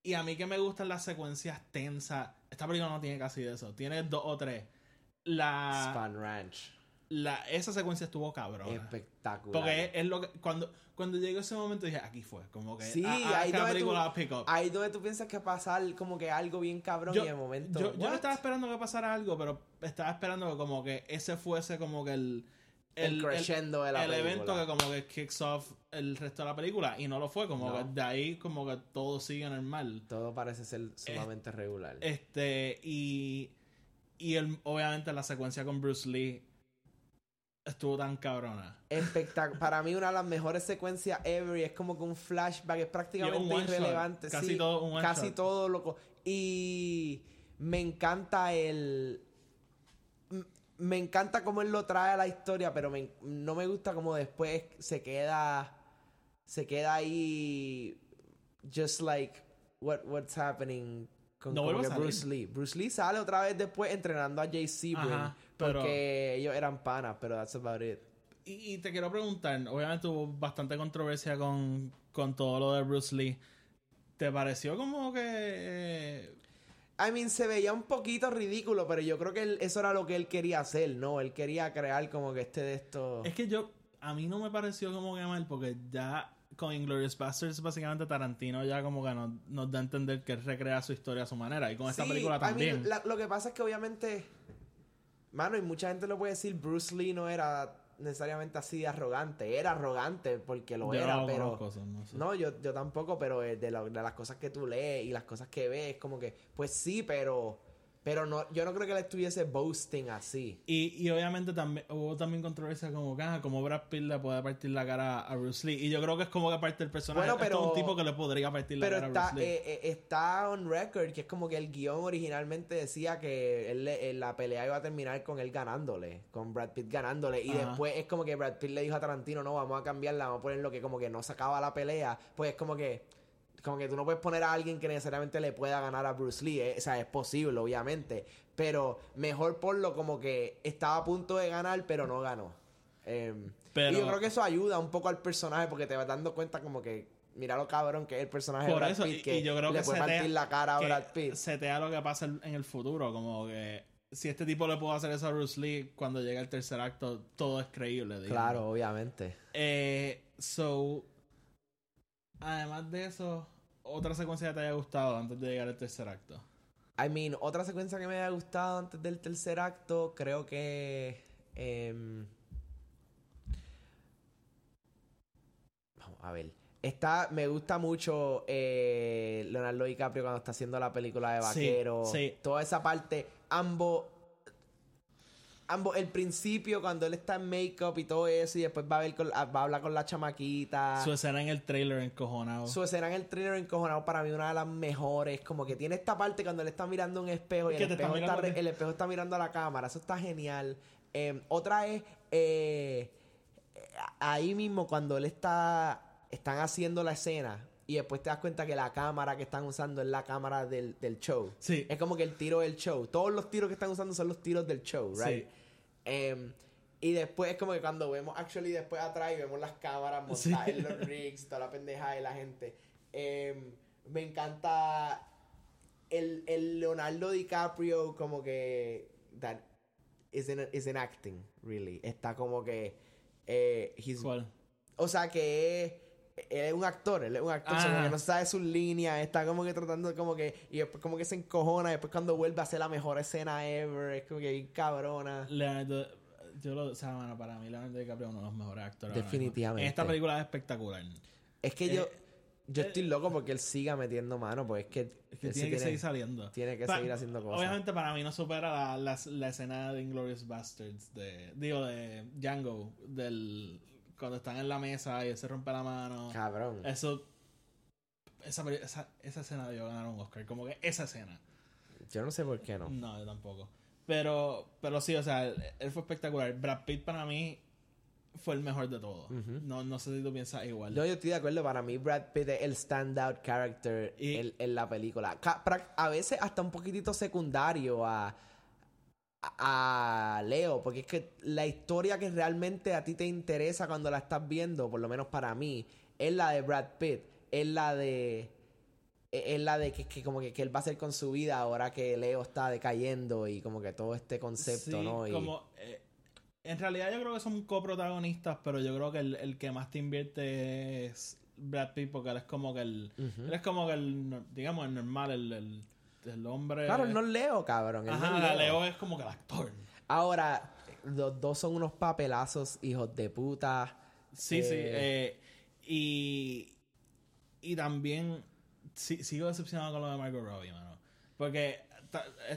Y a mí que me gustan las secuencias tensas. Esta película no tiene casi de eso. Tiene dos o tres. La. Span Ranch. la esa secuencia estuvo cabrón. Espectacular. Porque es, es lo que. Cuando, cuando llegó ese momento dije, aquí fue. Como que. Sí, ah, ah, ahí donde tú- pick up. Ahí donde tú piensas que pasar como que algo bien cabrón Yo- y de momento... Yo, yo no estaba esperando que pasara algo, pero estaba esperando que como que ese fuese como que el... El crescendo de la el evento que como que kicks off el resto de la película. Y no lo fue, como No. que de ahí como que todo sigue normal. Todo parece ser sumamente regular. Este, y... Y el, obviamente la secuencia con Bruce Lee estuvo tan cabrona. Espectac- para mí una de las mejores secuencias ever y es como que un flashback, es prácticamente one shot, irrelevante. casi sí, todo un casi shot. todo loco. Y me encanta el... Me encanta cómo él lo trae a la historia, pero me- no me gusta como después se queda... Se queda ahí... Just like... What, what's happening con No como que. Bruce Lee. Bruce Lee sale otra vez después entrenando a Jay Sebring pero- porque ellos eran panas, pero that's about it. Y, y te quiero preguntar, obviamente hubo bastante controversia con, con todo lo de Bruce Lee. ¿Te pareció como que... eh, I mean, se veía un poquito ridículo, pero yo creo que él- eso era lo que él quería hacer, ¿no? Él quería crear como que este de estos... Es que yo, a mí no me pareció como que mal, porque ya con Inglourious Basterds, básicamente Tarantino ya como que nos, nos da a entender que él recrea su historia a su manera. Y con esta Sí, película I mean, también. la- lo que pasa es que obviamente... Mano, y mucha gente lo puede decir, Bruce Lee no era necesariamente así de arrogante. Era arrogante porque lo Yo era, no pero... sé. No, yo, yo tampoco, pero eh, de, lo- de las cosas que tú lees y las cosas que ves, como que, pues sí, pero... Pero no, yo no creo que él estuviese boasting así. Y, y obviamente también hubo también controversia como ah, como Brad Pitt le puede partir la cara a Bruce Lee. Y yo creo que es como que parte del personaje. Bueno, es un pero- tipo que le podría partir la Pero cara a está, Bruce Lee. eh, eh, está on record que es como que el guion originalmente decía que él, le- eh, la pelea iba a terminar con él ganándole, con Brad Pitt ganándole. Y Ajá. después es como que Brad Pitt le dijo a Tarantino, no, vamos a cambiarla, vamos a poner lo que como que no sacaba la pelea. Pues es como que, como que tú no puedes poner a alguien que necesariamente le pueda ganar a Bruce Lee. eh, O sea, es posible, obviamente. Pero mejor ponlo como que estaba a punto de ganar, pero no ganó. Em, Pero- y yo creo que eso ayuda un poco al personaje porque te vas dando cuenta como que mira lo cabrón que es el personaje de Por Brad eso, Pitt que y yo creo le que puede partir la cara a Brad Pitt. setea lo que pasa en el futuro. Como que si este tipo le puede hacer eso a Bruce Lee cuando llega el tercer acto, todo es creíble. digamos. Claro, obviamente. Eh, so, además de eso, otra secuencia que te haya gustado antes de llegar al tercer acto. I mean, otra secuencia que me haya gustado antes del tercer acto, creo que. em, vamos a ver. Está, me gusta mucho eh, Leonardo DiCaprio cuando está haciendo la película de Sí, vaquero. sí. Toda esa parte, ambos. Ambos, el principio, cuando él está en make-up y todo eso, y después va a, ver con- va a hablar con la chamaquita. Su escena en el trailer encojonado. Su escena en el trailer encojonado para mí una de las mejores. Como que tiene esta parte cuando él está mirando un espejo y el está espejo, está mirando a re- ti. el espejo está mirando a la cámara. Eso está genial. Eh, otra es eh, ahí mismo cuando él está están haciendo la escena y después te das cuenta que la cámara que están usando es la cámara del, del show. Sí. Es como que el tiro del show. Todos los tiros que están usando son los tiros del show, right? Sí. Em, y después es como que cuando vemos actually después atrás y vemos las cámaras Sí. montadas en los rigs, toda la pendeja de la gente. Em, me encanta el, el Leonardo DiCaprio como que that isn't, isn't acting, really. Está como que eh, he's- ¿Cuál? o sea que él es un actor, él es un actor, Ah. como que no sabe sus líneas, está como que tratando como que, y después como que se encojona, después cuando vuelve a hacer la mejor escena ever, es como que bien cabrona. Leonardo, yo lo, o sea, mano, para mí Leonardo DiCaprio es uno de los mejores actores. Definitivamente. En esta película es espectacular. Es que yo, Eh, yo estoy loco porque él siga metiendo mano, pues es que, Es tiene que seguir saliendo. tiene que Pa- seguir haciendo cosas. Obviamente para mí no supera la, la, la escena de Inglorious Bastards, de, digo, de Django, del, cuando están en la mesa y él se rompe la mano. Cabrón. Eso, esa, esa, esa escena debió ganar un Oscar, como que esa escena. Yo no sé por qué no. No, yo tampoco. Pero, pero sí, o sea, él, él fue espectacular. Brad Pitt para mí fue el mejor de todos. no, no sé si tú piensas igual. No, yo estoy de acuerdo. Para mí, Brad Pitt es el standout character Y- en, en la película. A veces hasta un poquitito secundario a, a Leo. Porque es que la historia que realmente a ti te interesa cuando la estás viendo, por lo menos para mí, es la de Brad Pitt. Es la de. Es la de que, que como que, que él va a hacer con su vida ahora que Leo está decayendo y como que todo este concepto, Sí, ¿no? Y- como, eh, en realidad yo creo que son coprotagonistas, pero yo creo que el, el que más te invierte es Brad Pitt, porque él es como que el, él es como que el, digamos, el normal, el, el, el hombre. Claro, él no es Leo, cabrón. él no Ajá, es Leo. Leo es como que el actor. Ahora, los dos son unos papelazos, hijos de puta. Sí, sí. Eh, eh, y, y también sí- sigo decepcionado con lo de Margot Robbie, mano. Porque,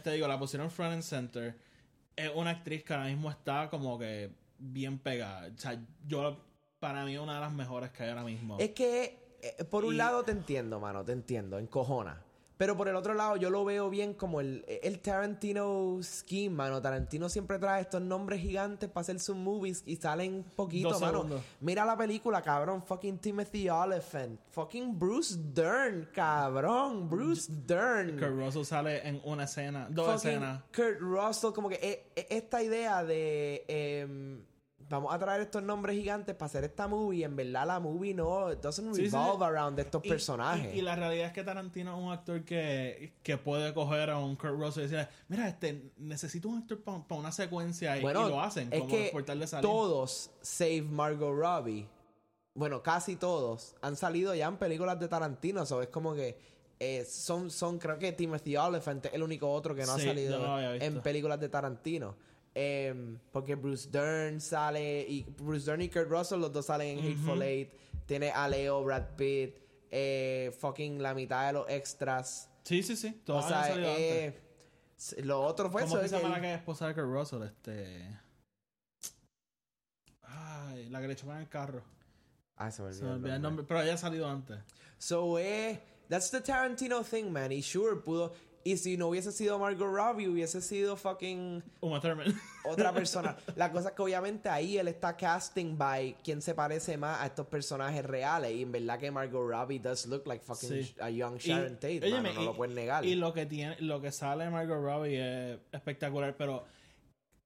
te digo, la pusieron front and center. Es una actriz que ahora mismo está como que bien pegada. O sea, yo, para mí, una de las mejores que hay ahora mismo. Es que, eh, por un Y- lado te entiendo, mano, te entiendo, encojona. Pero por el otro lado, yo lo veo bien como el, el Tarantino scheme, mano. Tarantino siempre trae estos nombres gigantes para hacer sus movies y salen poquito, Dos mano. segundos. Mira la película, cabrón. Fucking Timothy Oliphant. Fucking Bruce Dern, cabrón. Bruce Dern. Kurt Russell sale en una escena, dos fucking escenas. Kurt Russell, como que eh, eh, esta idea de em, vamos a traer estos nombres gigantes para hacer esta movie, en verdad la movie no doesn't Sí, sí, revolve sí. around estos Y- personajes. Y, y la realidad es que Tarantino es un actor que, que puede coger a un Kurt Russell y decirle, mira, este, necesito un actor para una secuencia y, bueno, y lo hacen, es como que salir. todos save Margot Robbie, bueno, casi todos han salido ya en películas de Tarantino, so es como que eh, son, son, creo que Timothy Oliphant es el único otro que no Sí, ha salido no en películas de Tarantino. Em, porque Bruce Dern sale y Bruce Dern y Kurt Russell los dos salen en Hateful Eight. Tiene a Leo, Brad Pitt, eh, fucking la mitad de los extras. Sí, sí, sí. O sea, salido antes. eh, s- lo otro fue ¿Cómo eso. de se que llama la que es esposa de Kurt Russell? Este... Ay, la que le chocan el carro. Ah, se me Se me olvidó el olvidó nombre. pero ella ha salido antes. So, eh, that's the Tarantino thing, man. Y sure, pudo. Y si no hubiese sido Margot Robbie, hubiese sido fucking Uma Thurman. otra [laughs] persona. La cosa es que obviamente ahí él está casting by quien se parece más a estos personajes reales. Y en verdad que Margot Robbie does look like fucking Sí. a young Y- Sharon Tate, óyeme, mano, no y- lo puedes negar. Y lo que tiene, lo que sale de Margot Robbie es espectacular, pero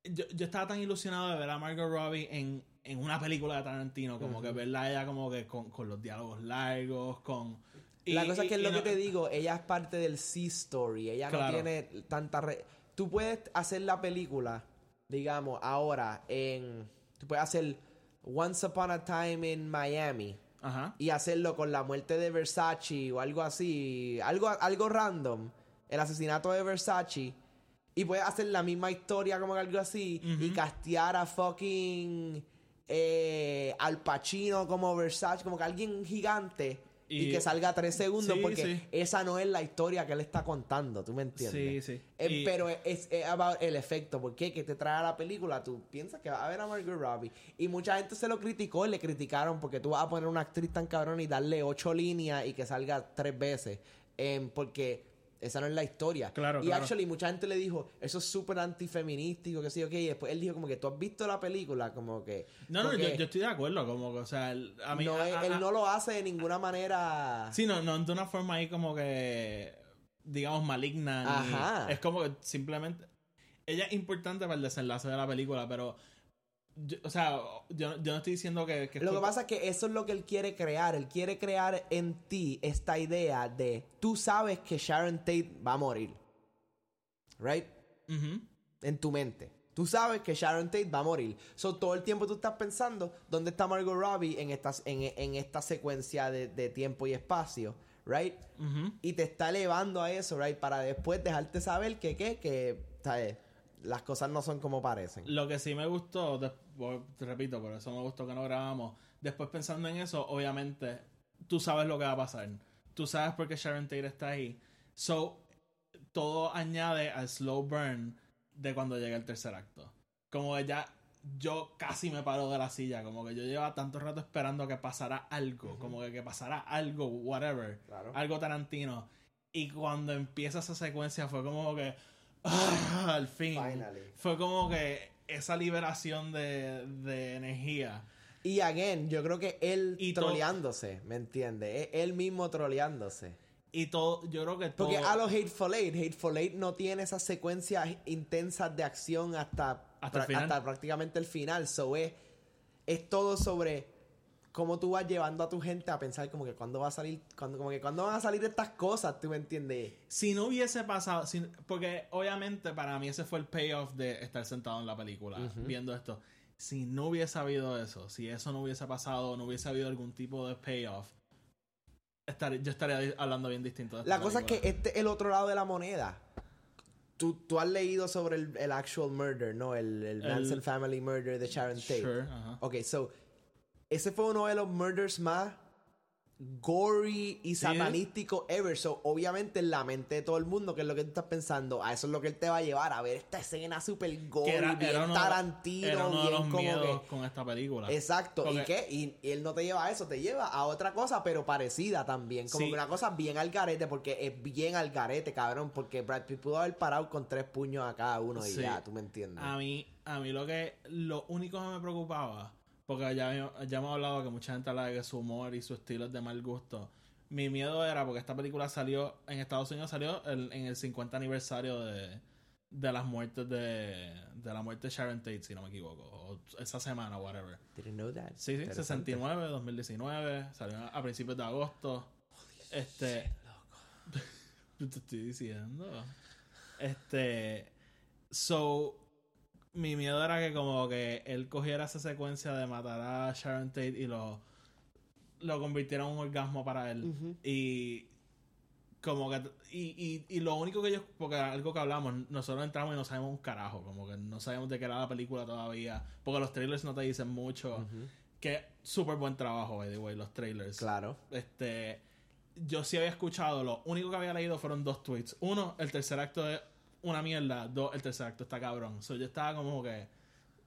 yo, yo estaba tan ilusionado de ver a Margot Robbie en, en una película de Tarantino, como que verla ella como que con, con los diálogos largos, con... y- la cosa es que es lo no- que te digo, ella es parte del C story, ella no tiene tanta re- tú puedes hacer la película, digamos, ahora en tú puedes hacer Once Upon a Time in Miami Ajá. y hacerlo con la muerte de Versace o algo así, algo algo random, el asesinato de Versace y puedes hacer la misma historia como algo así y castear a fucking eh, Al Pacino como Versace, como que alguien gigante Y, Y- que salga tres segundos Sí, porque sí. esa no es la historia que él está contando, ¿tú me entiendes? Sí, sí. Eh, Y- pero es, es about el efecto. ¿Por qué? Que te trae a la película. Tú piensas que va a ver a Margot Robbie. Y mucha gente se lo criticó y le criticaron porque tú vas a poner una actriz tan cabrón y darle ocho líneas y que salga tres veces. Em, porque esa no es la historia. Claro, y claro. actually mucha gente le dijo, eso es súper antifeminístico, que sí, ok. Y después él dijo como que tú has visto la película, como que... No, no, yo, estoy de acuerdo, como que, o sea, el- a mí... no a- es- a- él no lo hace de ninguna manera... Sí, no, no de una forma ahí como que, digamos, maligna. ni- Ajá. Es como que simplemente... Ella es importante para el desenlace de la película, pero... yo- o sea, yo, yo no estoy diciendo que... que Lo que pasa es que eso es lo que él quiere crear. Él quiere crear en ti esta idea de tú sabes que Sharon Tate va a morir. Right? En tu mente. Tú sabes que Sharon Tate va a morir. So, todo el tiempo tú estás pensando dónde está Margot Robbie en esta, en, en esta secuencia de, de tiempo y espacio. Right? Y te está elevando a eso, right? Para después dejarte saber que, ¿qué? Que, ¿sabes? Las cosas no son como parecen. Lo que sí me gustó, te repito, por eso me gustó que no grabamos. Después pensando en eso, obviamente, tú sabes lo que va a pasar. Tú sabes por qué Sharon Tate está ahí. So, todo añade al slow burn de cuando llega el tercer acto. Como que ya yo casi me paro de la silla, como que yo llevaba tanto rato esperando que pasara algo, como que, que pasara algo, whatever, Claro. algo Tarantino. Y cuando empieza esa secuencia fue como que, ah, al fin, Finally. fue como que esa liberación de, de energía. Y again, yo creo que él Y troleándose, ¿me entiendes? Él mismo troleándose. Y todo, yo creo que todo... Porque a los Hateful Eight, Hateful Eight no tiene esas secuencias intensas de acción hasta, Hasta prácticamente el final. So es, es todo sobre cómo tú vas llevando a tu gente a pensar como que cuándo va a salir, cuando, como que cuándo van a salir estas cosas, ¿tú me entiendes? Si no hubiese pasado, si- porque obviamente para mí ese fue el payoff de estar sentado en la película viendo esto. Si no hubiese habido eso, si eso no hubiese pasado, no hubiese habido algún tipo de payoff, estar- yo estaría hablando bien distinto de esta La cosa es que película. este es el otro lado de la moneda. Tú, tú has leído sobre el, el actual murder, ¿no? El, el El- Manson Family Murder de Sharon Tate. Sure, ajá. Ok, so, ese fue uno de los murders más gory y satanístico ever. So, obviamente, en la mente de todo el mundo, que es lo que tú estás pensando, a eso es lo que él te va a llevar, a ver esta escena super gory, era, bien era uno, Tarantino, era uno de bien los como miedos que... con esta película. Exacto, ¿y qué? Y, y él no te lleva a eso, te lleva a otra cosa, pero parecida también. Como Sí. que una cosa bien al garete, porque es bien al garete, cabrón. Porque Brad Pitt pudo haber parado con tres puños a cada uno y Sí. ya, tú me entiendes. A mí, a mí lo que, lo único que me preocupaba, porque ya, ya hemos hablado que mucha gente habla de que su humor y su estilo es de mal gusto. Mi miedo era porque esta película salió, en Estados Unidos salió el- en el 50 aniversario de, de las muertes de, de la muerte de Sharon Tate, si no me equivoco, o esa semana, whatever. Didn't know that. Sí, sí, Interesante. 69, 2019, salió a principios de agosto. Este. [laughs] Yo te estoy diciendo. Este. So. Mi miedo era que como que él cogiera esa secuencia de matar a Sharon Tate y lo. Lo convirtiera en un orgasmo para él. Y. Como que. Y, y, y lo único que ellos. Porque algo que hablamos. Nosotros entramos y no sabemos un carajo. Como que no sabemos de qué era la película todavía. Porque los trailers no te dicen mucho. Ujú. Que súper buen trabajo, by the way, los trailers. Claro. Este. Yo sí había escuchado, lo único que había leído fueron dos tweets. Uno, el tercer acto es una mierda. Dos, el tercer acto está cabrón. So yo estaba como que.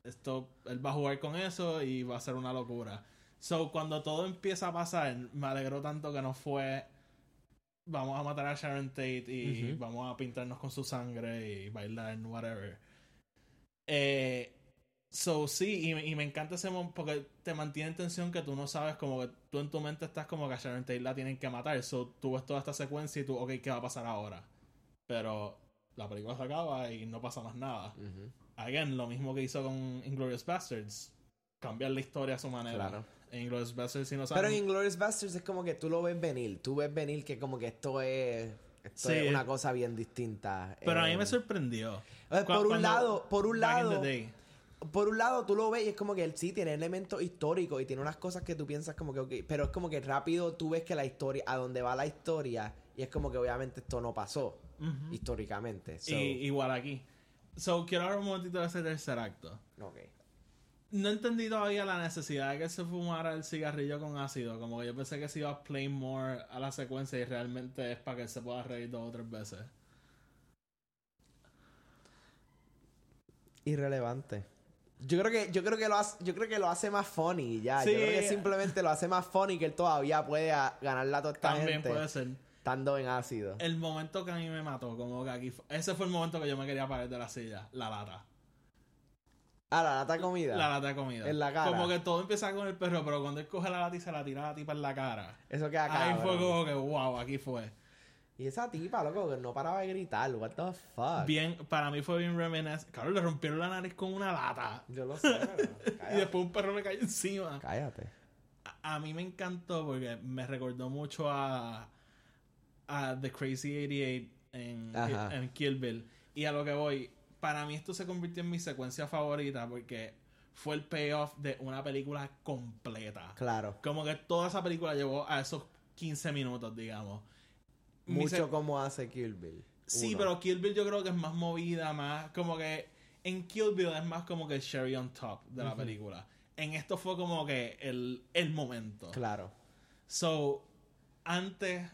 Esto. Él va a jugar con eso y va a ser una locura. So cuando todo empieza a pasar, me alegró tanto que no fue. Vamos a matar a Sharon Tate y vamos a pintarnos con su sangre y bailar, whatever. Eh, So, sí, y, me- y me encanta ese momento porque te mantiene en tensión que tú no sabes, como que tú en tu mente estás como que a Sharon Tate la tienen que matar. So, tú ves toda esta secuencia y tú, ok, ¿qué va a pasar ahora? Pero la película se acaba y no pasa más nada. Ujú. Again, lo mismo que hizo con Inglorious Bastards. Cambiar la historia a su manera. Claro. En Inglorious Bastards, si no Pero saben. en Inglourious Basterds es como que tú lo ves venir. Tú ves venir que como que esto es... Esto Sí. es una cosa bien distinta. Pero a mí Eh, me sorprendió. por un lado, por un lado, por un lado tú lo ves y es como que él sí tiene elementos históricos y tiene unas cosas que tú piensas como que, pero es como que rápido tú ves que la historia, a donde va la historia, y es como que obviamente esto no pasó Históricamente. So, Y igual aquí. So, quiero hablar un momentito de ese tercer acto. ok. No entendí todavía la necesidad de que se fumara el cigarrillo con ácido. Como que yo pensé que se iba a play more a la secuencia y realmente es para que él se pueda reír dos o tres veces. Irrelevante. Yo creo que, yo creo que lo hace, yo creo que lo hace más funny ya. Sí. Yo creo que simplemente lo hace más funny que él todavía puede a- ganar la toda esta También gente puede ser. Estando en ácido. El momento que a mí me mató, como que aquí... Ese fue el momento que yo me quería parar de la silla. La lata. Ah, la lata de comida. La lata de comida. En la cara. Como que todo empieza con el perro, pero cuando él coge la lata y se la tira a la tipa en la cara. Eso queda Ahí cabrón. fue como que, wow, aquí fue. Y esa tipa, loco, que no paraba de gritar. What the fuck. Bien, para mí fue bien reminiscent. Claro, le rompieron la nariz con una lata. Yo lo sé, pero [laughs] Y después un perro le cayó encima. cállate. A, a mí me encantó porque me recordó mucho a, a The Crazy 88 en, Ajá. en Kill Bill. Y a lo que voy, para mí esto se convirtió en mi secuencia favorita porque fue el payoff de una película completa. Claro. Como que toda esa película llevó a esos 15 minutos, digamos. Mucho como hace Kill Bill. Sí, Uno. pero Kill Bill yo creo que es más movida, más como que en Kill Bill es más como que el cherry on top de la película. En esto fue como que el, el momento. Claro. So, antes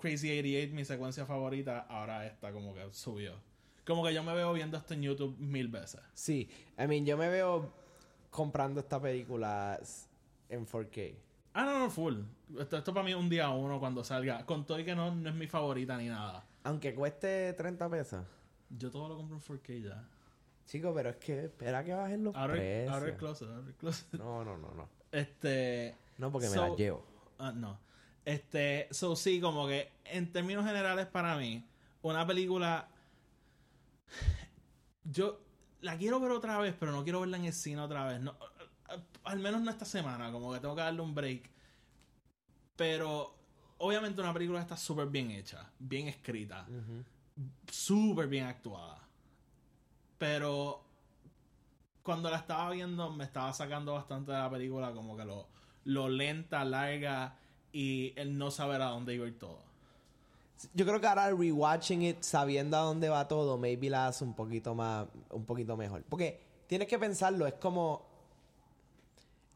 Crazy 88, mi secuencia favorita, ahora esta como que subió. Como que yo me veo viendo esto en YouTube mil veces. Sí. I mean, yo me veo comprando esta película en 4K. Ah, no, no, full. Esto, esto para mí es un día uno cuando salga. Con todo y que no, no es mi favorita ni nada. Aunque cueste 30 pesos. Yo todo lo compro en 4K ya. Chico, pero es que espera que bajen los Ahora, precios. ahora el closet, ahora el closet. No, no, no, no. Este. No, porque me las llevo. Ah, no. Este, so sí, como que en términos generales para mí, una película. Yo la quiero ver otra vez, pero no quiero verla en el cine otra vez. No, al menos no esta semana, como que tengo que darle un break. Pero obviamente una película está súper bien hecha, bien escrita, súper bien actuada. Pero cuando la estaba viendo me estaba sacando bastante de la película, como que lo, lo lenta, larga y el no saber a dónde iba a ir todo. Yo creo que ahora rewatching it, sabiendo a dónde va todo, maybe la hace un poquito más, un poquito mejor. Porque tienes que pensarlo, es como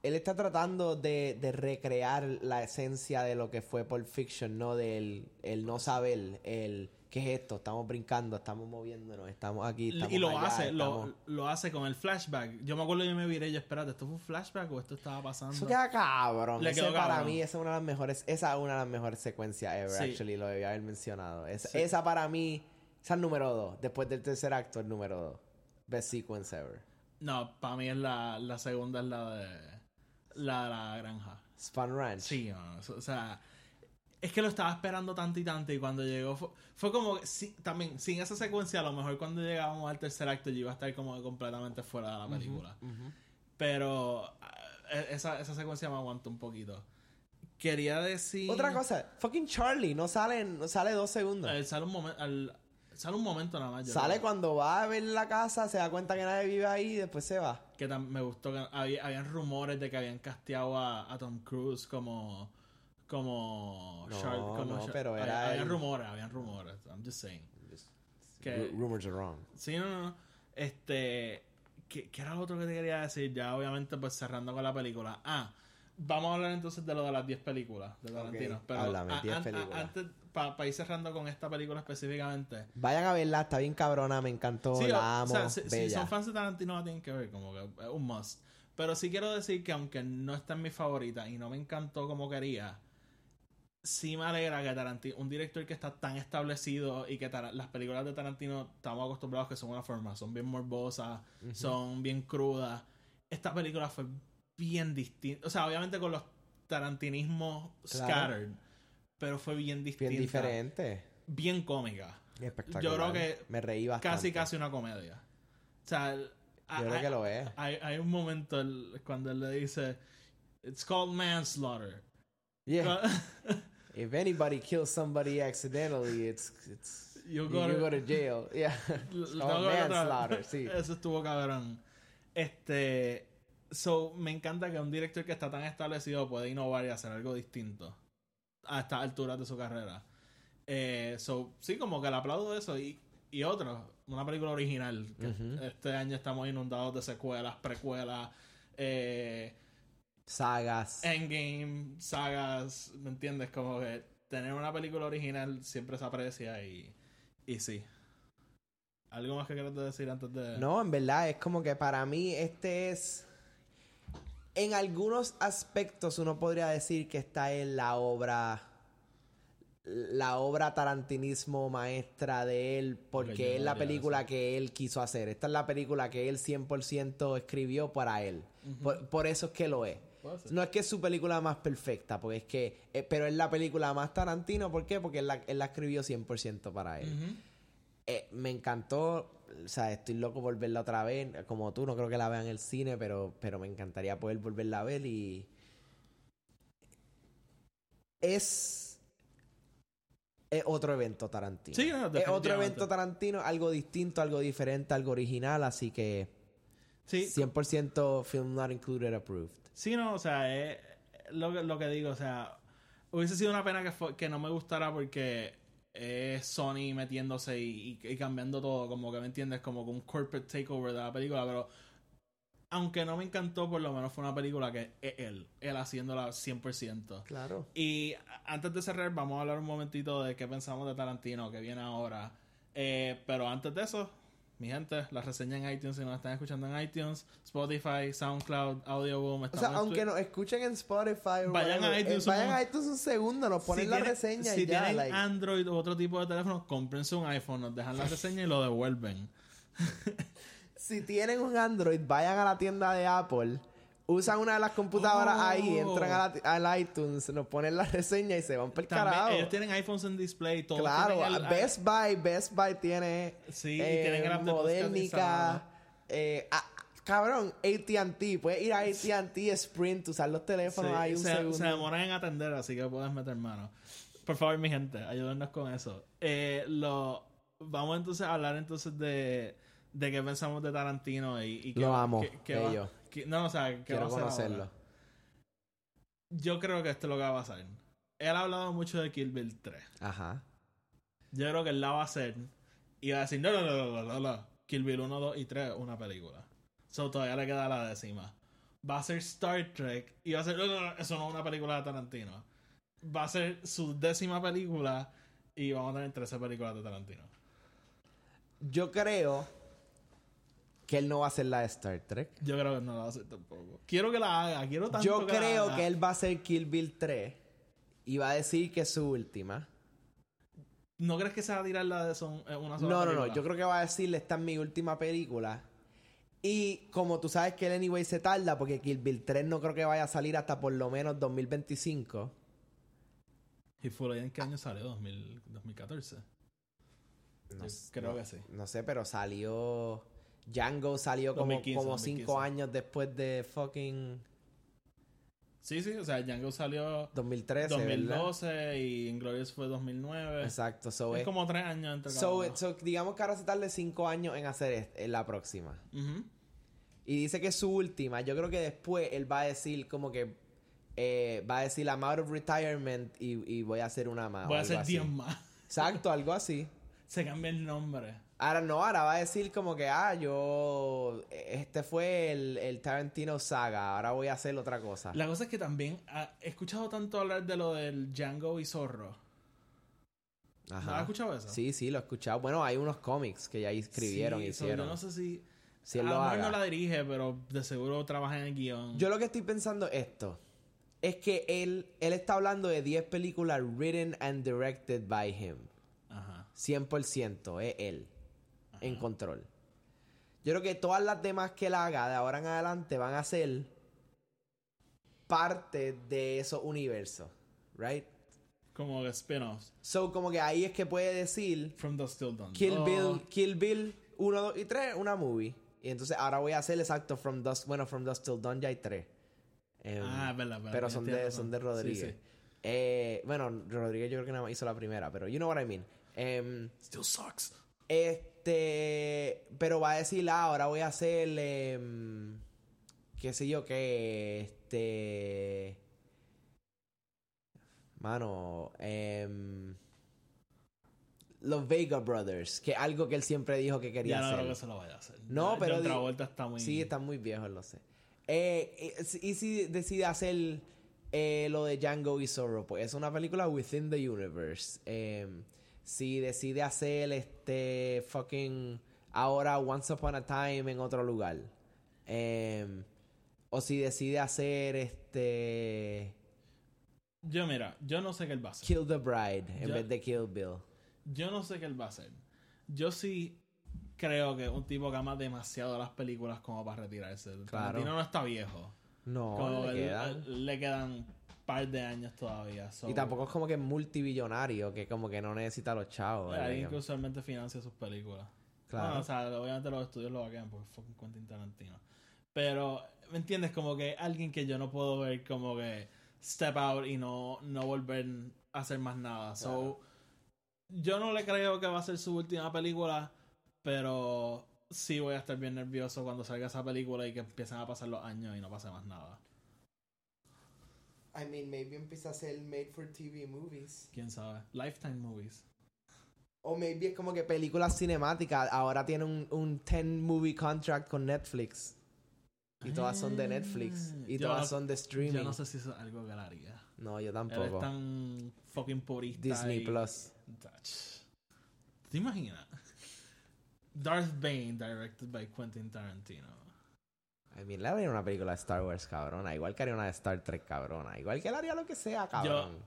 él está tratando de, recrear la esencia de lo que fue Pulp Fiction, ¿no? Del el no saber, el qué es esto, estamos brincando, estamos moviéndonos, estamos aquí, estamos y lo allá, hace, lo, estamos- lo hace con el flashback. Yo me acuerdo yo me viré y yo, espérate, ¿esto fue un flashback o esto estaba pasando? Eso queda cabrón. Le quedó para mí esa es una de las mejores, esa es una de las mejores secuencias ever, Sí. actually, lo debía haber mencionado. Esa, Sí. esa para mí, esa es el número dos. Después del tercer acto, el número dos. Best sequence ever. No, para mí es la, la segunda, es la de la, de la granja. Spun Ranch. Sí, mano, o- o sea, es que lo estaba esperando tanto y tanto y cuando llegó fue, fue como sí, también, sin esa secuencia, a lo mejor cuando llegábamos al tercer acto yo iba a estar como completamente fuera de la película. Pero ah, e- esa, esa secuencia me aguantó un poquito. Quería decir... Otra cosa, fucking Charlie, no sale, en- no sale dos segundos. Eh, sale, un momen- al- sale un momento nada más. sale creo. cuando va a ver la casa, se da cuenta que nadie vive ahí y después se va. Que me gustó que había, habían rumores de que habían casteado a, a Tom Cruise como como No, Charles- como no, pero había- era habían el- rumores habían rumores I'm just saying que Ru- Rumors are wrong. sí no no no. este ¿qué, qué era lo otro que te quería decir ya obviamente pues cerrando con la película ah vamos a hablar entonces de lo de las 10 películas de Tarantino Ok, pero háblame, a- 10 an- a- películas. antes para ir cerrando con esta película específicamente Vayan a verla, está bien cabrona, me encantó, Sí, o- la o amo, sea, si, si son fans de Tarantino la tienen que ver, como que es un must. Pero sí quiero decir que aunque no está en mi favorita y no me encantó como quería, sí me alegra que Tarantino, un director que está tan establecido y que Tar- las películas de Tarantino estamos acostumbrados que son una forma, son bien morbosas, son bien crudas. Esta película fue bien distinta, o sea, obviamente con los tarantinismos Claro. scattered, pero fue bien distinta. bien diferente. Bien cómica. Espectacular. Yo creo que me reí bastante. casi casi una comedia. O sea, Yo hay- creo que lo es. Hay, hay un momento el- cuando él le dice It's called manslaughter. Yeah. [laughs] If anybody kills somebody accidentally, it's, it's You go you to- go to jail. [laughs] Yeah. Vez. manslaughter, [laughs] sí. Eso estuvo cabrón. Este. So, me encanta que un director que está tan establecido puede innovar y hacer algo distinto a estas alturas de su carrera. Eh, so, sí, como que le aplaudo eso. Y, y otro, una película original. que Este año estamos inundados de secuelas, precuelas, eh, Sagas. Endgame, sagas, ¿me entiendes? Como que tener una película original siempre se aprecia y, y sí. ¿Algo más que quieras decir antes de...? No, en verdad es como que para mí este es... En algunos aspectos uno podría decir que está en la obra... La obra tarantinismo maestra de él, porque es la película que él quiso hacer. Esta es la película que él 100% escribió para él. por, por eso es que lo es. No es que es su película más perfecta, porque es que... eh, pero es la película más Tarantino, ¿por qué? Porque él la, él la escribió 100% para él. Eh, me encantó, o sea, estoy loco por verla otra vez, como tú, no creo que la vea en el cine, pero, pero me encantaría poder volverla a ver y... Es... Es otro evento Tarantino. Sí, no, es otro evento Tarantino, algo distinto, algo diferente, algo original, así que Sí, 100% film not included approved. Sí, no, o sea, es lo, que- lo que digo, o sea, hubiese sido una pena que, fue- que no me gustara porque es Sony metiéndose y, y- y cambiando todo, como que me entiendes, como que un corporate takeover de la película, pero aunque no me encantó, por lo menos fue una película que es él, él haciéndola 100%. Claro. Y antes de cerrar, vamos a hablar un momentito de qué pensamos de Tarantino, que viene ahora. Eh, pero antes de eso, mi gente, la reseña en iTunes, si nos están escuchando en iTunes, Spotify, SoundCloud, Audioboom. O sea, aunque nos escuchen en Spotify o Vayan a whatever, iTunes eh, vayan a iTunes un segundo, nos ponen si la tienen- reseña si y ya. tienen like. Android u otro tipo de teléfono, cómprense un iPhone, nos dejan la [laughs] reseña y lo devuelven. Si tienen un Android, vayan a la tienda de Apple, usan una de las computadoras Oh. ahí, entran a la- al iTunes, nos ponen la reseña y se van por el También, carajo. ellos tienen iPhones en display, todos Claro, tienen el- Best Buy, Best Buy tiene Sí, y eh, tienen Modernica, eh, ah, cabrón, AT&T, puedes ir a AT&T Sprint, usar los teléfonos Sí, ahí un se, segundo. se demoran en atender, así que puedes meter mano. Por favor, mi gente, ayúdennos con eso. Eh, lo, vamos entonces a hablar entonces de, de qué pensamos de Tarantino y, y qué Lo amo, qué- qué va- bello. qué- no, o sea, qué Quiero va a conocerlo. ahora. Yo creo que esto es lo que va a pasar. Él ha hablado mucho de Kill Bill 3. Ajá. Yo creo que él la va a hacer y va a decir, no, no, no, no, no, no, no. Kill Bill 1, 2 y 3, una película. So todavía le queda la décima. Va a ser Star Trek y va a ser, no, no, no, eso no es una película de Tarantino. Va a ser su décima película y vamos a tener 13 películas de Tarantino. Yo creo que él no va a hacer la de Star Trek. Yo creo que no la va a hacer tampoco. Quiero que la haga, quiero tanto Yo que la creo haga. que él va a hacer Kill Bill 3 y va a decir que es su última. ¿No crees que se va a tirar la de son, eh, una sola No, no, no. película? Yo creo que va a decirle esta es mi última película. Y como tú sabes que el Anyway se tarda, porque Kill Bill 3 no creo que vaya a salir hasta por lo menos 2025. ¿Y Full en qué año salió? 2000, 2014. No, Yo s- creo no- que sí. No sé, pero salió. Django salió como, 2015, como 2015. cinco años después de fucking Sí, sí, o sea, Django salió 2013. ¿verdad? 2012 y Inglorious fue 2009. Exacto. So, Es es- como tres años entre cada so, uno. so, digamos que ahora se tarde cinco años en hacer est- en la próxima. Y dice que es su última. Yo creo que después él va a decir como que eh, va a decir I'm out of retirement y, y voy a hacer una más. Voy a hacer así. 10 más. Exacto, algo así. [laughs] Se cambia el nombre. Ahora no, ahora va a decir como que, ah, yo, este fue el, el Tarantino saga, ahora voy a hacer otra cosa. La cosa es que también ah, he escuchado tanto hablar de lo del Django y Zorro. Ajá. ¿No has escuchado eso? Sí, sí, lo he escuchado. Bueno, hay unos cómics que ya escribieron, Sí, so, hicieron. yo no sé si. Si él a lo mejor no la dirige, pero de seguro trabaja en el guion. Yo lo que estoy pensando es esto. Es que él, él está hablando de 10 películas written and directed by him. Ajá. 100% es él. En control. Yo creo que todas las demás que él haga de ahora en adelante van a ser parte de esos universos. Right? Como spin-offs. So, como que ahí es que puede decir From the Still Done. Kill Oh, Bill, Kill Bill 1, 2 y 3, una movie. Y entonces ahora voy a hacer exacto From Dust, bueno, From Dust Till Dawn ya hay 3. Em, Ah, verdad, verdad, Pero son de, son de Rodríguez. sí. Eh, bueno, Rodríguez yo creo que nada más hizo la primera, pero you know what I mean. Em, Still sucks. Este, pero va a decir, ah, ahora voy a hacer, em, qué sé yo, que, este, mano, em, los Vega Brothers, que algo que él siempre dijo que quería Ya no hacer. creo que se lo vaya a hacer. No, Ya pero John Travolta está muy... Sí, están muy viejos, lo sé. Eh, y, y si decide hacer eh, lo de Django y Zorro, pues es una película within the universe. Eh, si decide hacer este fucking ahora Once Upon a Time en otro lugar. Eh, o si decide hacer este Yo, mira, yo no sé qué él va a hacer. Kill the Bride en vez de Kill Bill. Yo no sé qué él va a hacer. Yo sí creo que es un tipo que ama demasiado las películas como para retirarse. Claro. Tarantino no está viejo. No, Como le quedan. él- le quedan par de años todavía. so- Y tampoco es como que multibillonario, que como que no necesita los chavos. ¿verdad? Alguien que usualmente financia sus películas. Claro. Bueno, o sea, obviamente los estudios lo vaquean porque es fucking Quentin Tarantino. Pero, ¿me entiendes? Como que alguien que yo no puedo ver como que step out y no, no volver a hacer más nada. So, yo no le creo que va a ser su última película, pero sí voy a estar bien nervioso cuando salga esa película y que empiecen a pasar los años y no pase más nada. I mean, maybe empieza a ser made for TV movies. ¿Quién sabe? Lifetime Movies. O maybe es como que películas cinemáticas. Ahora tiene un, un 10 movie contract con Netflix. Y todas son de Netflix. Y Ah. Yo todas son de streaming. Yo no sé si eso es algo que haría. No, yo tampoco. es tan fucking purista. Disney y- Plus. ¿Te imaginas? Darth Bane, directed by Quentin Tarantino. I mean, le haría una película de Star Wars, cabrona. Igual que haría una de Star Trek, cabrona. Igual que él haría lo que sea, cabrón.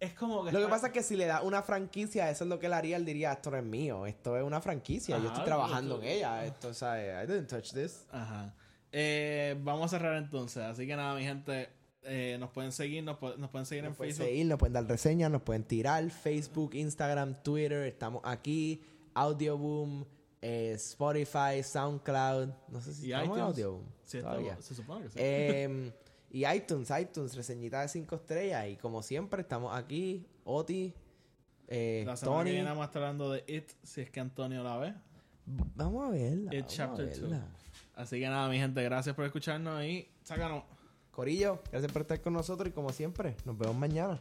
Es como que. Lo que pasa es que si le da una franquicia, eso es lo que él haría. Él diría, esto no es mío. Esto es una franquicia. Yo estoy trabajando tú- en ella. Esto, ¿sabes? I didn't touch this. Ajá. Eh, vamos a cerrar entonces. Así que nada, mi gente. eh, nos pueden seguir, nos, pu- nos pueden seguir en Nos pueden Facebook. seguir, nos pueden dar reseñas, nos pueden tirar. Facebook, Instagram, Twitter. Estamos aquí. Audioboom, eh, Spotify, SoundCloud. No sé si Y estamos en. Sí, estamos- se supone que sí. Em, y iTunes, iTunes, reseñita de 5 estrellas. Y como siempre, estamos aquí. Oti, eh, la semana Tony. que viene vamos a estar hablando de It, si es que Antonio la ve. Vamos a verla. It Chapter 2. verla. Así que nada, mi gente, gracias por escucharnos y sácanos. Corillo, gracias por estar con nosotros y como siempre, nos vemos mañana.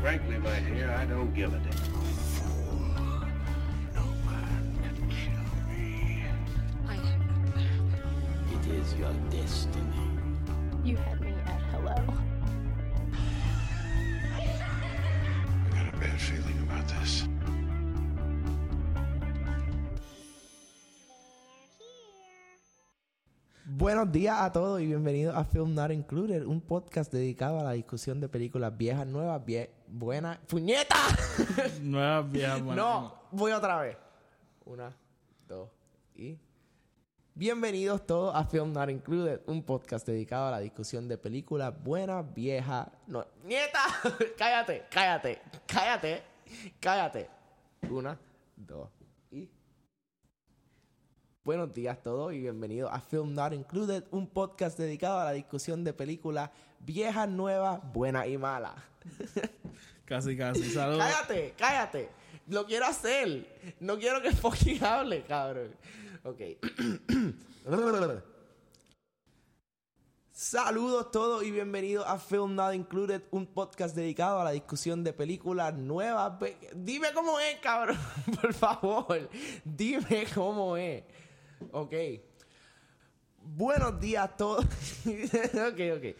Frankly, my dear, I don't give a damn. No one can kill me. I am. It is your destiny. You had me at hello. I got a bad feeling about this. Buenos días a todos y bienvenidos a Film Not Included, un podcast dedicado a la discusión de películas viejas, nuevas, vie buenas. ¡Puñeta! [laughs] Nuevas viejas buenas. no, voy otra vez. Una, dos y. Bienvenidos todos a Film Not Included, un podcast dedicado a la discusión de películas buenas, viejas. No, ¡Nieta! [laughs] cállate, cállate, cállate, cállate. Una, dos. Buenos días todos y bienvenidos a Film Not Included, un podcast dedicado a la discusión de películas viejas, nuevas, buenas y malas. [laughs] Casi, casi. Saludos. Cállate, cállate. Lo quiero hacer. No quiero que [laughs] fucking hable, cabrón. Ok. [clears throat] Saludos todos y bienvenidos a Film Not Included, un podcast dedicado a la discusión de películas nuevas. Dime cómo es, cabrón. [laughs] Por favor. Dime cómo es. Ok. Buenos días a todos. [laughs] ok, ok.